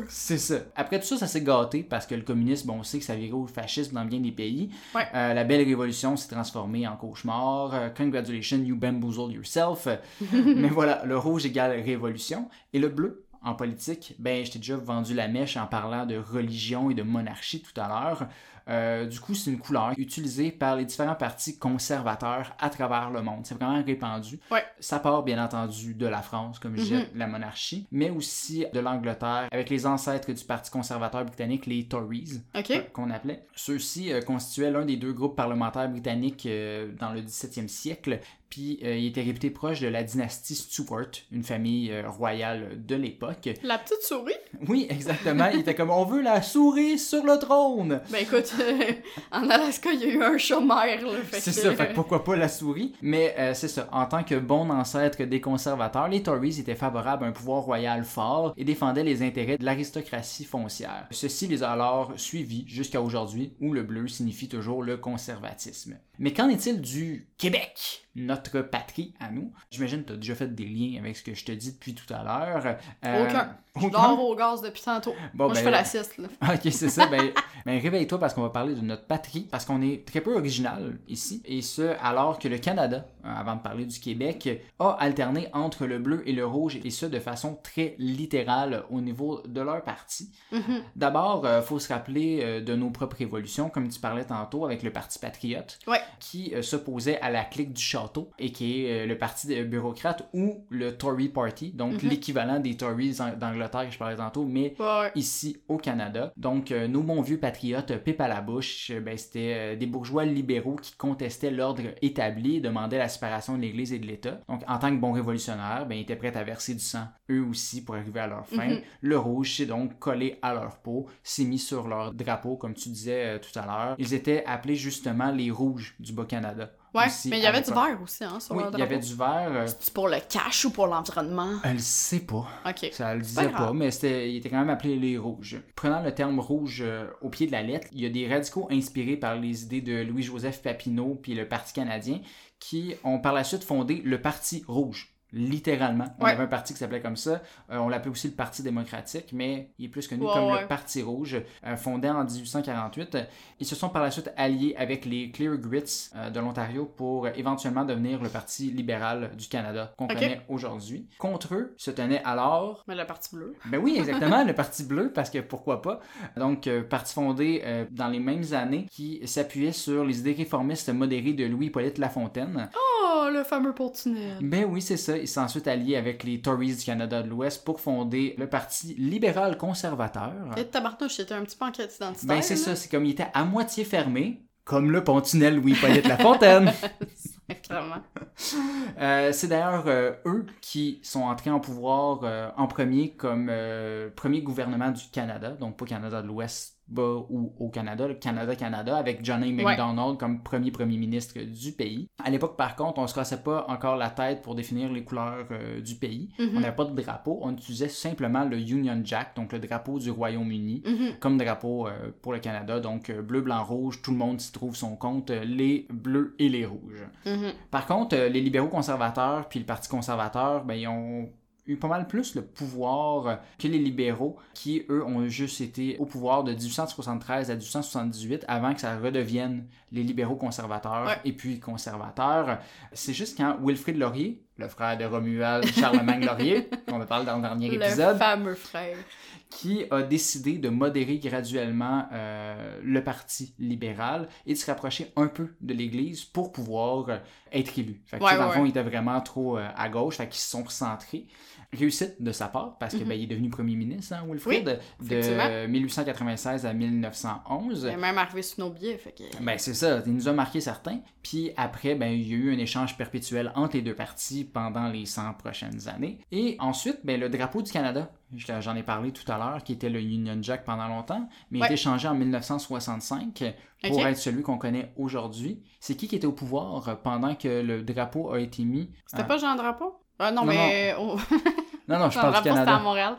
C'est ça. Après tout ça, ça s'est gâté parce que le communisme, bon, on sait que ça virait au fascisme dans bien des pays. Ouais. Euh, la belle révolution s'est transformée en cauchemar. Euh, congratulations, you bamboozled yourself. [LAUGHS] Mais voilà, le rouge égale révolution. Et le bleu, en politique, ben, je t'ai déjà vendu la mèche en parlant de religion et de monarchie tout à l'heure. Euh, du coup, c'est une couleur utilisée par les différents partis conservateurs à travers le monde. C'est vraiment répandu. Ouais. Ça part bien entendu de la France, comme je disais, la monarchie, mais aussi de l'Angleterre, avec les ancêtres du Parti conservateur britannique, les Tories, euh, qu'on appelait. Ceux-ci euh, constituaient l'un des deux groupes parlementaires britanniques euh, dans le 17e siècle, puis euh, il était réputé proche de la dynastie Stuart, une famille euh, royale de l'époque. La petite souris? Oui, exactement. il était comme on veut la souris sur le trône. Ben écoute, [LAUGHS] en Alaska, il y a eu un chômeur, C'est que- ça, [LAUGHS] fait pourquoi pas la souris? Mais euh, c'est ça, en tant que bon ancêtre des conservateurs, les Tories étaient favorables à un pouvoir royal fort et défendaient les intérêts de l'aristocratie foncière. Ceci les a alors suivis jusqu'à aujourd'hui, où le bleu signifie toujours le conservatisme. Mais qu'en est-il du Québec, notre patrie à nous? J'imagine que tu as déjà fait des liens avec ce que je te dis depuis tout à l'heure. Euh, aucun. Je dors au gaz depuis tantôt. Moi, je ben, fais la sieste, là. [LAUGHS] Ok, c'est ça. Ben, [LAUGHS] ben réveille-toi parce qu'on va parler de notre patrie, parce qu'on est très peu original ici. Et ce, alors que le Canada, hein, avant de parler du Québec, a alterné entre le bleu et le rouge, et ce, de façon très littérale au niveau de leur parti. Mhm. D'abord, il faut se rappeler euh, de nos propres évolutions, comme tu parlais tantôt avec le Parti patriote, Ouais. Qui euh, s'opposait à la clique du château, et qui est euh, le parti des bureaucrates ou le Tory Party, donc Mhm. l'équivalent des Tories d'Angleterre que je parlais tantôt, mais Ouais, ici au Canada. Donc, euh, nos bons vieux patriotes, pipe à la bouche, ben, c'était des bourgeois libéraux qui contestaient l'ordre établi et demandaient la séparation de l'Église et de l'État. Donc, en tant que bons révolutionnaires, ben, ils étaient prêts à verser du sang, eux aussi, pour arriver à leur fin. Mhm. Le rouge s'est donc collé à leur peau, s'est mis sur leur drapeau, comme tu disais tout à l'heure. Ils étaient appelés justement les rouges du Bas-Canada. Ouais, Aussi, mais il y avait du vert aussi, hein, sur Oui, il y avait du vert. euh, C'est pour le cash ou pour l'environnement? elle sait pas. Ok. Ça le disait pas, mais c'était, il était quand même appelé les rouges. Prenant le terme rouge euh, au pied de la lettre, il y a des radicaux inspirés par les idées de Louis-Joseph Papineau puis le Parti canadien qui ont par la suite fondé le Parti rouge. Littéralement. On Ouais. avait un parti qui s'appelait comme ça. Euh, on l'appelait aussi le Parti démocratique, mais il est plus connu Ouais, comme ouais. le Parti rouge, euh, fondé en 1848. Ils se sont par la suite alliés avec les Clear Grits euh, de l'Ontario pour éventuellement devenir le Parti libéral du Canada qu'on connaît aujourd'hui. Contre eux se tenait alors Mais la partie bleue. ben oui, exactement, le Parti bleu, parce que pourquoi pas. Donc, parti fondé dans les mêmes années qui s'appuyait sur les idées réformistes modérées de Louis-Hippolyte Lafontaine. Oh, le fameux Portinel. Ben oui, c'est ça. Il s'est ensuite allié avec les Tories du Canada de l'Ouest pour fonder le Parti libéral conservateur. Et tabarnouche, c'était un petit peu en quête identitaire. Ben c'est ça, c'est comme il était à moitié fermé, comme le pont-tunnel Louis-Hippolyte Lafontaine. [LAUGHS] Clairement. Euh, c'est d'ailleurs euh, eux qui sont entrés en pouvoir euh, en premier comme euh, premier gouvernement du Canada, donc pas Canada de l'Ouest ou au Canada, le Canada-Canada, avec John A. MacDonald comme premier premier ministre du pays. À l'époque, par contre, on se cassait pas encore la tête pour définir les couleurs euh, du pays. Mhm. On n'avait pas de drapeau, on utilisait simplement le Union Jack, donc le drapeau du Royaume-Uni Mhm. comme drapeau euh, pour le Canada. Donc euh, bleu, blanc, rouge, tout le monde s'y trouve son compte, les bleus et les rouges. Mhm. Par contre, les libéraux conservateurs puis le Parti conservateur, ben, ils ont eu pas mal plus le pouvoir euh, que les libéraux, qui, eux, ont juste été au pouvoir de 1873 à 1878 avant que ça redevienne les libéraux conservateurs Ouais. et puis conservateurs. C'est juste quand Wilfrid Laurier, le frère de Romuald Charlemagne Laurier, [LAUGHS] qu'on a parlé dans le dernier Le épisode, fameux frère. qui a décidé de modérer graduellement euh, le Parti libéral et de se rapprocher un peu de l'Église pour pouvoir euh, être élu. Fait que, Ouais, dans le fond, ouais. il était vraiment trop euh, à gauche, fait qu'ils se sont recentrés. Réussite de sa part, parce que Mhm. ben, il est devenu premier ministre, hein, Wilfrid, de effectivement. 1896 à 1911. Il est même arrivé sur nos billets, fait que... Ben, c'est ça, il nous a marqué certains. Puis après, ben, il y a eu un échange perpétuel entre les deux parties pendant les 100 prochaines années. Et ensuite, ben, le drapeau du Canada, je- j'en ai parlé tout à l'heure, qui était le Union Jack pendant longtemps, mais il a été changé en 1965 pour être celui qu'on connaît aujourd'hui. C'est qui qui était au pouvoir pendant que le drapeau a été mis? C'était hein? pas Jean Drapeau? Ah non, Non, mais... oh, Non, non, [LAUGHS] je Jean parle du c'était à Canada. Montréal.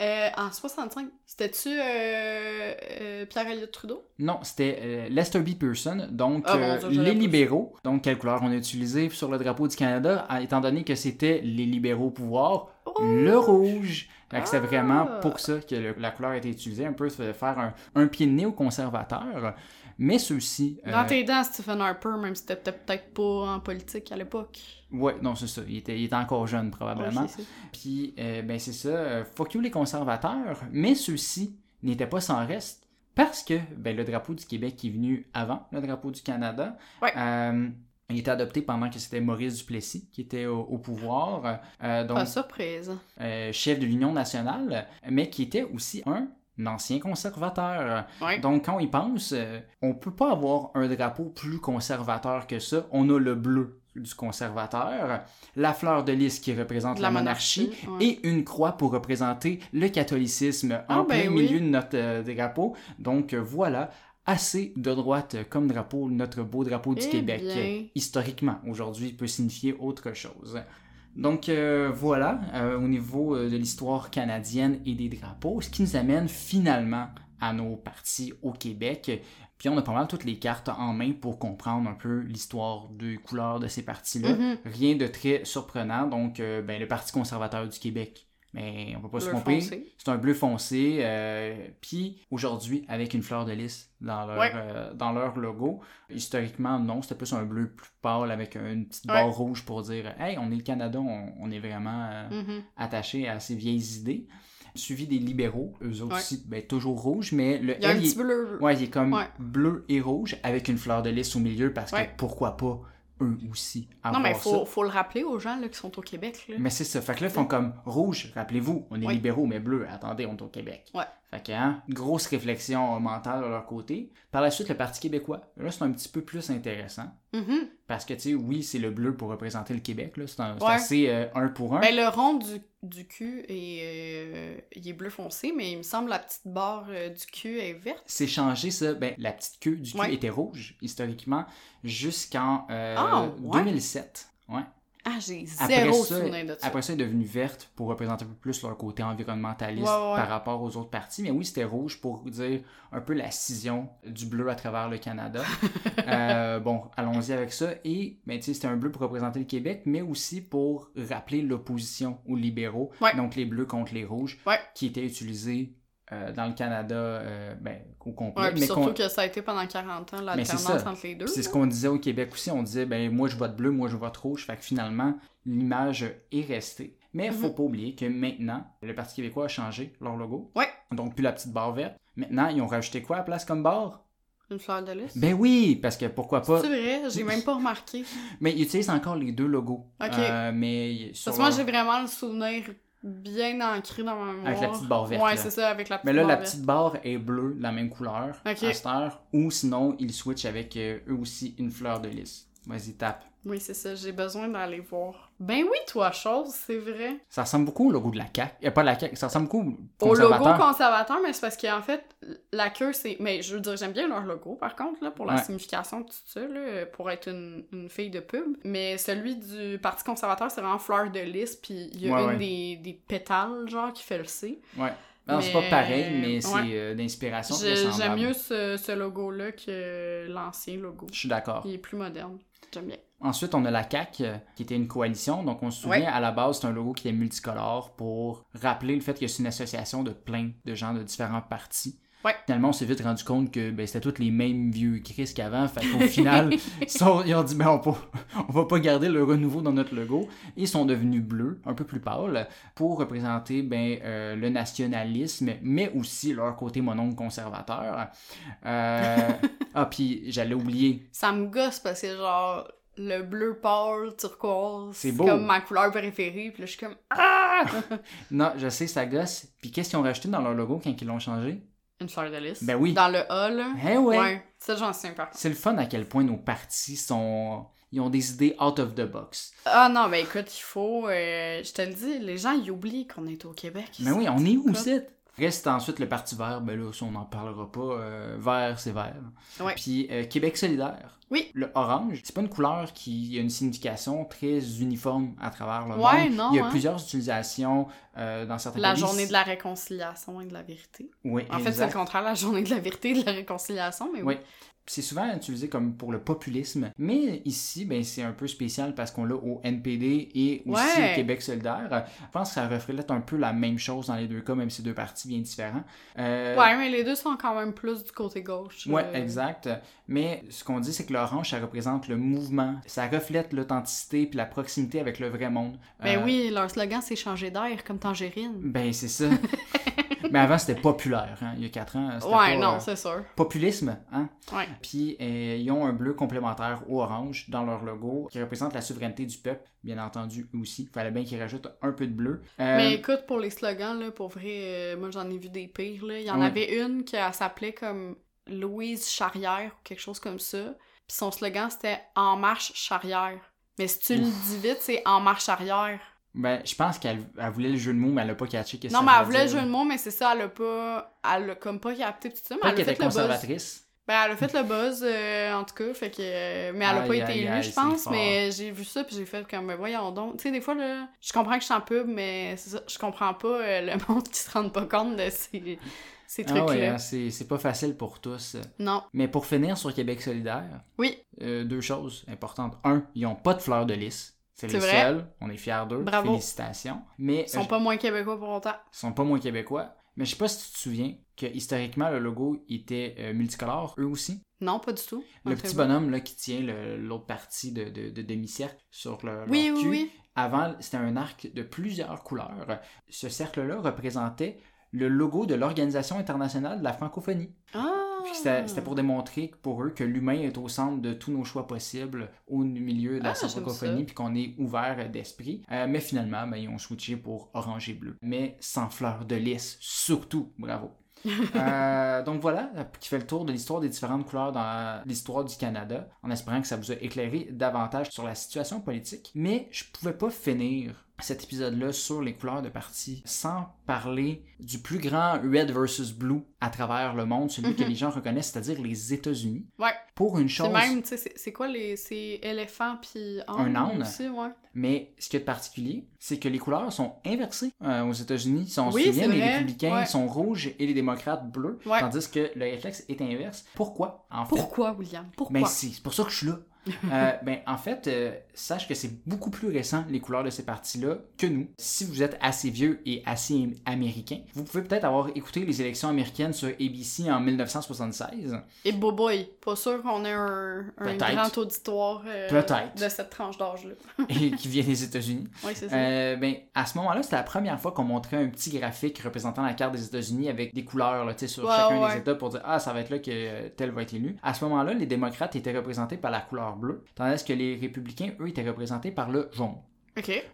Euh, en 65, c'était-tu euh, euh, Pierre-Éliott Trudeau? Non, c'était Lester B. Pearson, donc Ah, Dieu, je les libéraux. Donc, quelle couleur on a utilisé sur le drapeau du Canada, étant donné que c'était les libéraux au pouvoir, le rouge. Ah! vraiment pour ça que le- la couleur a été utilisée, un peu faire un, un pied de nez aux conservateurs. Mais ceux-ci. euh, Dans tes dents, Stephen Harper, même si t'étais peut-être pas en politique à l'époque. Ouais, non, c'est ça. Il était, il était encore jeune, probablement. Ouais. Puis, euh, ben c'est ça, euh, fuck you les conservateurs, mais ceux-ci n'étaient pas sans reste parce que ben, le drapeau du Québec est venu avant le drapeau du Canada. Ouais. euh, il était adopté pendant que c'était Maurice Duplessis qui était au, au pouvoir, euh, donc Pas surprise. euh, chef de l'Union nationale, mais qui était aussi un ancien conservateur. Ouais. Donc, quand on y pense, euh, on peut pas avoir un drapeau plus conservateur que ça. On a le bleu du conservateur, la fleur de lys qui représente la, la monarchie, monarchie, ouais. et une croix pour représenter le catholicisme en Ah, ben plein oui. milieu de notre euh, drapeau. Donc, euh, voilà. Assez de droite comme drapeau, notre beau drapeau du Eh Québec. bien. Historiquement, aujourd'hui, il peut signifier autre chose. Donc euh, voilà, euh, au niveau euh, de l'histoire canadienne et des drapeaux, ce qui nous amène finalement à nos partis au Québec. Puis on a pas mal toutes les cartes en main pour comprendre un peu l'histoire de couleurs de ces partis-là. Mhm. Rien de très surprenant. Donc, euh, ben, le Parti conservateur du Québec, mais on peut pas se Bleu tromper. C'est un bleu foncé. euh, Puis aujourd'hui, avec une fleur de lys dans leur, Ouais. euh, dans leur logo. Historiquement, non, c'était plus un bleu plus pâle avec une petite Ouais. barre rouge pour dire Hey, on est le Canada, on, on est vraiment euh, Mhm. attaché à ces vieilles idées. Suivi des libéraux, eux autres Ouais. aussi, ben, toujours rouge, mais le Il y a un L, il- petit bleu. Ouais, il est comme bleu et rouge avec une fleur de lys au milieu parce que pourquoi pas eux aussi Non, mais ça. faut, faut le rappeler aux gens là, qui sont au Québec. Là. Mais c'est ça. Fait que là, ils font comme rouge, rappelez-vous, on est Oui. libéraux, mais bleu, attendez, on est au Québec. Ouais. Fait que, hein, grosse réflexion mentale de leur côté. Par la suite, le Parti québécois. Là, c'est un petit peu plus intéressant. Mhm. Parce que, tu sais, oui, c'est le bleu pour représenter le Québec. là. C'est Ouais. assez euh, un pour un. Ben, le rond du, du cul est, euh, il est bleu foncé, mais il me semble la petite barre euh, du cul est verte. C'est changé, ça. Ben, la petite queue du cul Ouais. était rouge, historiquement, jusqu'en euh, Ah, ouais? 2007. Ouais. Ah, j'ai Après zéro ça, souvenir de ça. Après ça, elle est devenue verte pour représenter un peu plus leur côté environnementaliste Ouais, ouais, ouais. par rapport aux autres partis. Mais oui, c'était rouge pour dire un peu la scission du bleu à travers le Canada. [LAUGHS] Euh, bon, allons-y avec ça. Et, ben, tu sais, c'était un bleu pour représenter le Québec, mais aussi pour rappeler l'opposition aux libéraux. Ouais. Donc, les bleus contre les rouges, qui étaient utilisés euh, dans le Canada euh, ben, au complet. Ouais, mais surtout que ça a été pendant 40 ans l'alternance entre les deux. c'est ce qu'on disait au Québec aussi. On disait, ben moi je vote bleu, moi je vote rouge. Fait que finalement, l'image est restée. Mais il faut Mhm. pas oublier que maintenant, le Parti québécois a changé leur logo. Ouais. Donc plus la petite barre verte. Maintenant, ils ont rajouté quoi à la place comme barre? Une fleur de lys. Ben oui, parce que pourquoi pas. C'est vrai, j'ai même pas remarqué. Mais ils utilisent encore les deux logos. Ok. Euh, mais sur Parce que moi, j'ai vraiment le souvenir bien ancré dans ma mémoire. Avec la petite barre verte, Ouais, c'est ça, avec la petite Mais là, barre la petite barre est bleue, la même couleur, Ok. à cette heure. Ou sinon, ils switchent avec euh, eux aussi une fleur de lys. Vas-y, tape. Oui, c'est ça, j'ai besoin d'aller voir. Ben oui, toi, chose, c'est vrai. Ça ressemble beaucoup au logo de la CAQ. Euh, pas de la CAQ, ça ressemble beaucoup au Au logo conservateur. mais c'est parce qu'en fait, la queue, c'est. Mais je veux dire, j'aime bien leur logo, par contre, là, pour la Ouais. signification de tout ça, là, pour être une, une fille de pub. Mais celui du Parti conservateur, c'est vraiment fleur de lys, puis il y a Ouais, une ouais. Des, des pétales, genre, qui fait le C. Ouais. Non, c'est pas pareil, mais c'est ouais. euh, d'inspiration J'aime mieux ce, ce logo-là que l'ancien logo. Je suis d'accord. Il est plus moderne. J'aime bien. Ensuite, on a la CAQ, euh, qui était une coalition. Donc, on se souvient, Ouais. à la base, c'est un logo qui est multicolore pour rappeler le fait que c'est une association de plein de gens de différents partis. Ouais. Finalement, on s'est vite rendu compte que ben, c'était tous les mêmes vieux Chris qu'avant. Fait qu'au final, [LAUGHS] ils, sont- ils ont dit ben, on, peut- on va pas garder le renouveau dans notre logo. Ils sont devenus bleus, un peu plus pâles, pour représenter ben, euh, le nationalisme, mais aussi leur côté mononcle conservateur. Euh, [LAUGHS] ah, puis j'allais oublier, Ça me gosse parce que, genre, le bleu pâle, turquoise, C'est comme ma couleur préférée. Puis là, je suis comme Ah! [LAUGHS] Non, je sais, ça gosse. Puis qu'est-ce qu'ils ont rajouté dans leur logo quand ils l'ont changé? Une fleur de lys. Ben oui. Dans le A, là. Eh ouais. Ouais. Ça, j'en sais pas. C'est le fun à quel point nos partis sont... Ils ont des idées out of the box. Ah non, ben écoute, il faut. euh, je te le dis, les gens, ils oublient qu'on est au Québec. Mais oui, on est où, c'est? Reste ensuite le Parti vert, ben là, ça, on n'en parlera pas. Euh, vert, c'est vert. Ouais. Puis euh, Québec solidaire. Oui. Le orange, c'est pas une couleur qui a une signification très uniforme à travers le Ouais, monde. non, Il y a hein. plusieurs utilisations euh, dans certains La pays. journée de la réconciliation et de la vérité. Oui, En fait, c'est le contraire, la journée de la vérité et de la réconciliation, mais oui. Oui. C'est souvent utilisé comme pour le populisme, mais ici, ben, c'est un peu spécial parce qu'on l'a au NPD et aussi Ouais. au Québec solidaire. Je pense que ça reflète un peu la même chose dans les deux cas, même si c'est deux partis bien différents. Euh, Ouais, mais les deux sont quand même plus du côté gauche. Ouais, euh. exact. Mais ce qu'on dit, c'est que l'orange, ça représente le mouvement. Ça reflète l'authenticité puis la proximité avec le vrai monde. Ben Euh, oui, leur slogan, c'est changer d'air, comme Tangerine. Ben, c'est ça. [LAUGHS] Mais avant, c'était populaire, hein, il y a quatre ans. Ouais, pas, non, euh, c'est sûr. Populisme, hein? Ouais. Puis euh, ils ont un bleu complémentaire au orange dans leur logo qui représente la souveraineté du peuple, bien entendu aussi. Il fallait bien qu'ils rajoutent un peu de bleu. Euh, Mais écoute, pour les slogans, là, pour vrai, euh, moi j'en ai vu des pires. Là. Il y en Ouais. avait une qui elle s'appelait comme Louise Charrière ou quelque chose comme ça. Puis son slogan c'était En marche charrière. Mais si tu le dis vite, c'est En marche arrière. ben, je pense qu'elle elle voulait le jeu de mots, mais elle a pas catché. Non, que mais ça elle voulait le jeu de mots, mais c'est ça, elle a pas. Elle a comme pas capté tout ça, mais elle a qu'elle fait était le buzz. Ben, elle a fait le buzz, euh, en tout cas, fait que... euh, mais elle a Aïe, pas été aïe, élue, aïe, je pense, mais j'ai vu ça, puis j'ai fait comme, ben, voyons donc. Tu sais, des fois, là, je comprends que je suis en pub, mais c'est ça, je comprends pas euh, le [LAUGHS] monde qui se rend pas compte de ces, ces Ah trucs-là. ouais, hein, c'est c'est pas facile pour tous. Non. Mais pour finir sur Québec solidaire, Oui, deux choses importantes. Un, ils ont pas de fleurs de lys. C'est C'est les vrai. seuls. On est fiers d'eux. Bravo. Félicitations. Mais ils sont pas moins québécois pour longtemps. ils sont pas moins québécois. Mais je sais pas si tu te souviens que historiquement, le logo était euh, multicolore, eux aussi. Non, pas du tout. Le petit bonhomme là, qui tient l'autre partie de, de, de demi-cercle sur le, Oui, leur oui, cul. oui. Avant, c'était un arc de plusieurs couleurs. Ce cercle-là représentait le logo de l'Organisation internationale de la francophonie. Ah! Puis C'était pour démontrer pour eux que l'humain est au centre de tous nos choix possibles au milieu de la Ah, francophonie puis qu'on est ouvert d'esprit. Euh, mais finalement, ben, ils ont switché pour orange et bleu. Mais sans fleurs de lys, surtout. Bravo. [LAUGHS] Euh, donc voilà, euh, qui fait le tour de l'histoire des différentes couleurs dans l'histoire du Canada, en espérant que ça vous a éclairé davantage sur la situation politique. Mais je pouvais pas finir cet épisode-là sur les couleurs de parti sans parler du plus grand red versus blue à travers le monde, celui que Mhm. les gens reconnaissent, c'est-à-dire les États-Unis. Ouais. Pour une C'est chose, même, tu sais, c'est- c'est quoi les. C'est éléphant puis Un âne. aussi, ouais. mais ce qui est particulier, c'est que les couleurs sont inversées euh, aux États-Unis. Si on se Oui, souvient, c'est les républicains Ouais. sont rouges et les démocrates bleus, Ouais. tandis que le réflexe est inverse. Pourquoi, en fait? Pourquoi, William? Pourquoi? Ben, c'est c'est pour ça que je suis là. Euh, [LAUGHS] ben, en fait, euh, sache que c'est beaucoup plus récent, les couleurs de ces partis-là, que nous. Si vous êtes assez vieux et assez américain, vous pouvez peut-être avoir écouté les élections américaines sur ABC en 1976. Et Boboy, pas sûr qu'on ait un, grand auditoire euh, de cette tranche d'âge-là. [LAUGHS] et qui vient des États-Unis. [LAUGHS] Oui, c'est ça. Ben, à ce moment-là, c'était la première fois qu'on montrait un petit graphique représentant la carte des États-Unis avec des couleurs là, sur Ouais, chacun ouais. des États pour dire Ah, ça va être là que tel va être élu. À ce moment-là, les démocrates étaient représentés par la couleur bleue, tandis que les républicains, eux, étaient représentés par le jaune.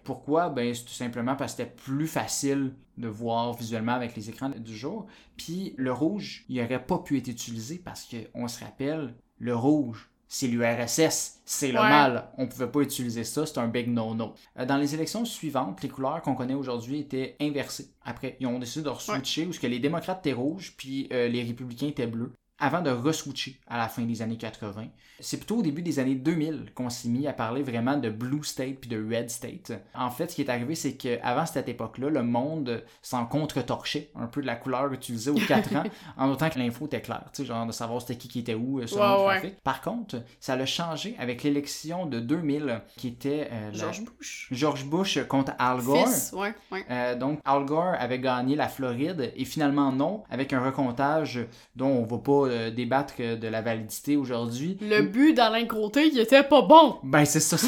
Pourquoi? Ben, c'est tout simplement parce que c'était plus facile de voir visuellement avec les écrans du jour. Puis le rouge, il n'aurait pas pu être utilisé parce qu'on se rappelle, le rouge, c'est l'URSS, c'est le Ouais. mal. On pouvait pas utiliser ça, c'est un big no-no. Euh, Dans les élections suivantes, les couleurs qu'on connaît aujourd'hui étaient inversées. Après, ils ont décidé de re-switcher où ce que les démocrates étaient rouges, puis euh, les républicains étaient bleus avant de re-switcher à la fin des années 80. C'est plutôt au début des années 2000 qu'on s'est mis à parler vraiment de blue state puis de red state. En fait, ce qui est arrivé, c'est qu'avant cette époque-là, le monde s'en contre-torchait un peu de la couleur utilisée aux 4 ans, [LAUGHS] en autant que l'info était claire, tu sais, genre de savoir c'était qui qui était où euh, selon Ouais, le ouais. trafic. Par contre, ça l'a changé avec l'élection de 2000 qui était euh, la- George Bush. George Bush contre Al Gore. Fils, ouais, ouais. Euh, donc, Al Gore avait gagné la Floride et finalement non, avec un recomptage dont on va pas euh, débattre euh, de la validité aujourd'hui. Le but d'Alain Groté, il était pas bon! Ben, c'est ça. [LAUGHS]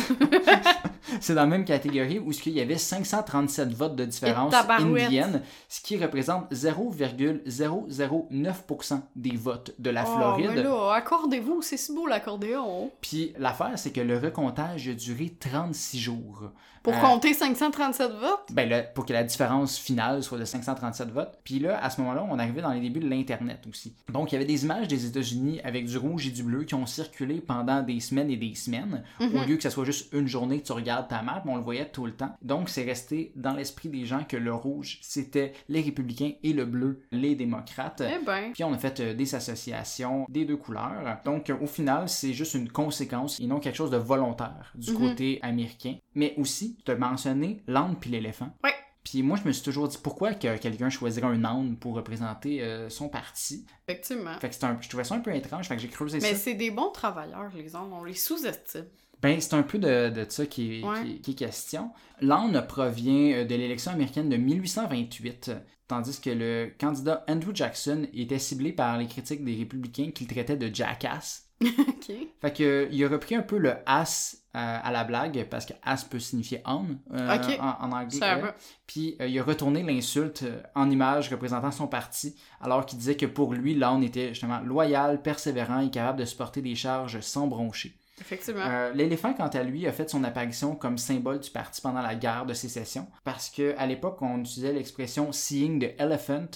c'est dans la même catégorie où il y avait 537 votes de différence indienne, ce qui représente 0,009% des votes de la Oh, Floride. mais là, accordez-vous, c'est si beau l'accordéon. Puis l'affaire, c'est que le recomptage a duré 36 jours. Pour Euh, compter 537 votes? Ben là, pour que la différence finale soit de 537 votes. Puis là, à ce moment-là, on arrivait dans les débuts de l'Internet aussi. Donc, il y avait des images des États-Unis avec du rouge et du bleu qui ont circulé pendant des semaines et des semaines, Mhm. au lieu que ça soit juste une journée que tu regardes ta map, on le voyait tout le temps. Donc, c'est resté dans l'esprit des gens que le rouge, c'était les républicains et le bleu, les démocrates. Eh ben. Puis on a fait euh, des associations des deux couleurs. Donc euh, au final, c'est juste une conséquence et non quelque chose de volontaire du Mhm. côté américain. Mais aussi, tu as mentionné l'âne puis l'éléphant. Ouais. Puis moi, je me suis toujours dit pourquoi que quelqu'un choisirait un âne pour représenter euh, son parti? Effectivement. Fait que un, je trouvais ça un peu étrange, fait que j'ai creusé Mais ça. c'est des bons travailleurs, les hommes. On les sous-estime. Ben, c'est un peu de, de ça qui est, Ouais. qui est- qui est question. L'âne provient euh, de l'élection américaine de 1828, tandis que le candidat Andrew Jackson était ciblé par les critiques des républicains qu'il traitait de jackass. [LAUGHS] OK. Fait que, il a repris un peu le as euh, à la blague, parce que as peut signifier âne euh, en, en anglais. Ça euh, va. Puis il a retourné l'insulte en image représentant son parti, alors qu'il disait que pour lui, l'âne était justement loyal, persévérant et capable de supporter des charges sans broncher. Effectivement. Euh, L'éléphant, quant à lui, a fait son apparition comme symbole du parti pendant la guerre de sécession, parce que à l'époque, on utilisait l'expression seeing the elephant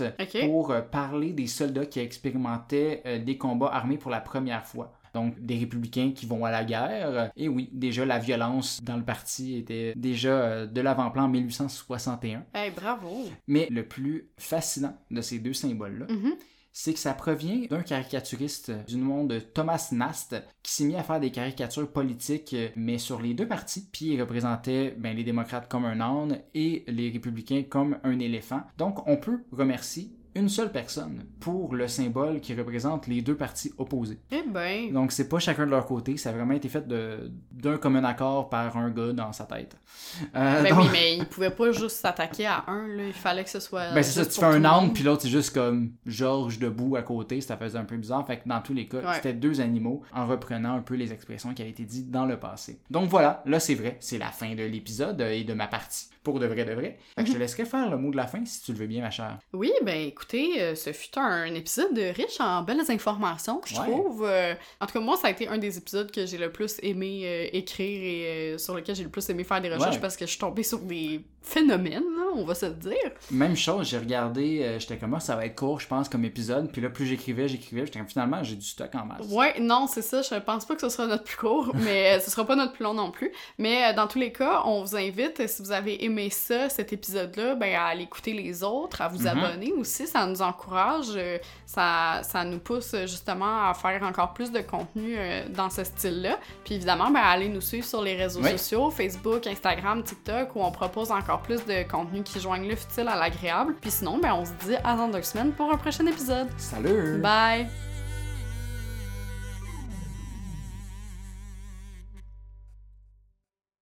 pour euh, parler des soldats qui expérimentaient euh, des combats armés pour la première fois. Donc, des républicains qui vont à la guerre. Et oui, déjà, la violence dans le parti était déjà euh, de l'avant-plan en 1861. Hey, bravo. Mais le plus fascinant de ces deux symboles-là, Mhm. c'est que ça provient d'un caricaturiste du nom de Thomas Nast qui s'est mis à faire des caricatures politiques, mais sur les deux partis. Puis il représentait ben, les démocrates comme un âne et les républicains comme un éléphant. Donc on peut remercier une seule personne pour le symbole qui représente les deux parties opposées. Eh ben. Donc, c'est pas chacun de leur côté, ça a vraiment été fait d'un commun accord par un gars dans sa tête. Euh, Ben donc- oui, mais il pouvait pas juste s'attaquer à un, là. Il fallait que ce soit. Ben c'est ça, tu fais un âne, puis l'autre c'est juste comme Georges debout à côté, ça faisait un peu bizarre. Fait que dans tous les cas, Ouais. c'était deux animaux en reprenant un peu les expressions qui avaient été dites dans le passé. Donc voilà, là c'est vrai, c'est la fin de l'épisode euh, et de ma partie. Pour de vrai de vrai. Fait que je te laisserai faire le mot de la fin si tu le veux bien, ma chère. Oui, ben écoutez, euh, ce fut un épisode riche en belles informations, je Ouais. trouve. Euh, en tout cas, moi, ça a été un des épisodes que j'ai le plus aimé euh, écrire et sur lequel j'ai le plus aimé faire des recherches Ouais. parce que je suis tombée sur des phénomènes, on va se le dire. Même chose, j'ai regardé, j'étais comme, Ah, ça va être court, je pense, comme épisode. Puis là, plus j'écrivais, j'écrivais, j'étais comme, finalement, j'ai du stock en masse. Ouais, non, c'est ça, je pense pas que ce sera notre plus court, [LAUGHS] mais ce sera pas notre plus long non plus. Mais dans tous les cas, on vous invite, si vous avez aimé ça, cet épisode-là, ben à aller écouter les autres, à vous Mhm. abonner aussi, ça nous encourage, euh, ça, ça nous pousse euh, justement à faire encore plus de contenu euh, dans ce style-là. Puis évidemment, ben allez nous suivre sur les réseaux Oui. sociaux, Facebook, Instagram, TikTok, où on propose encore plus de contenu qui joignent le futile à l'agréable. Puis sinon, ben on se dit à dans deux semaines pour un prochain épisode. Salut! Bye!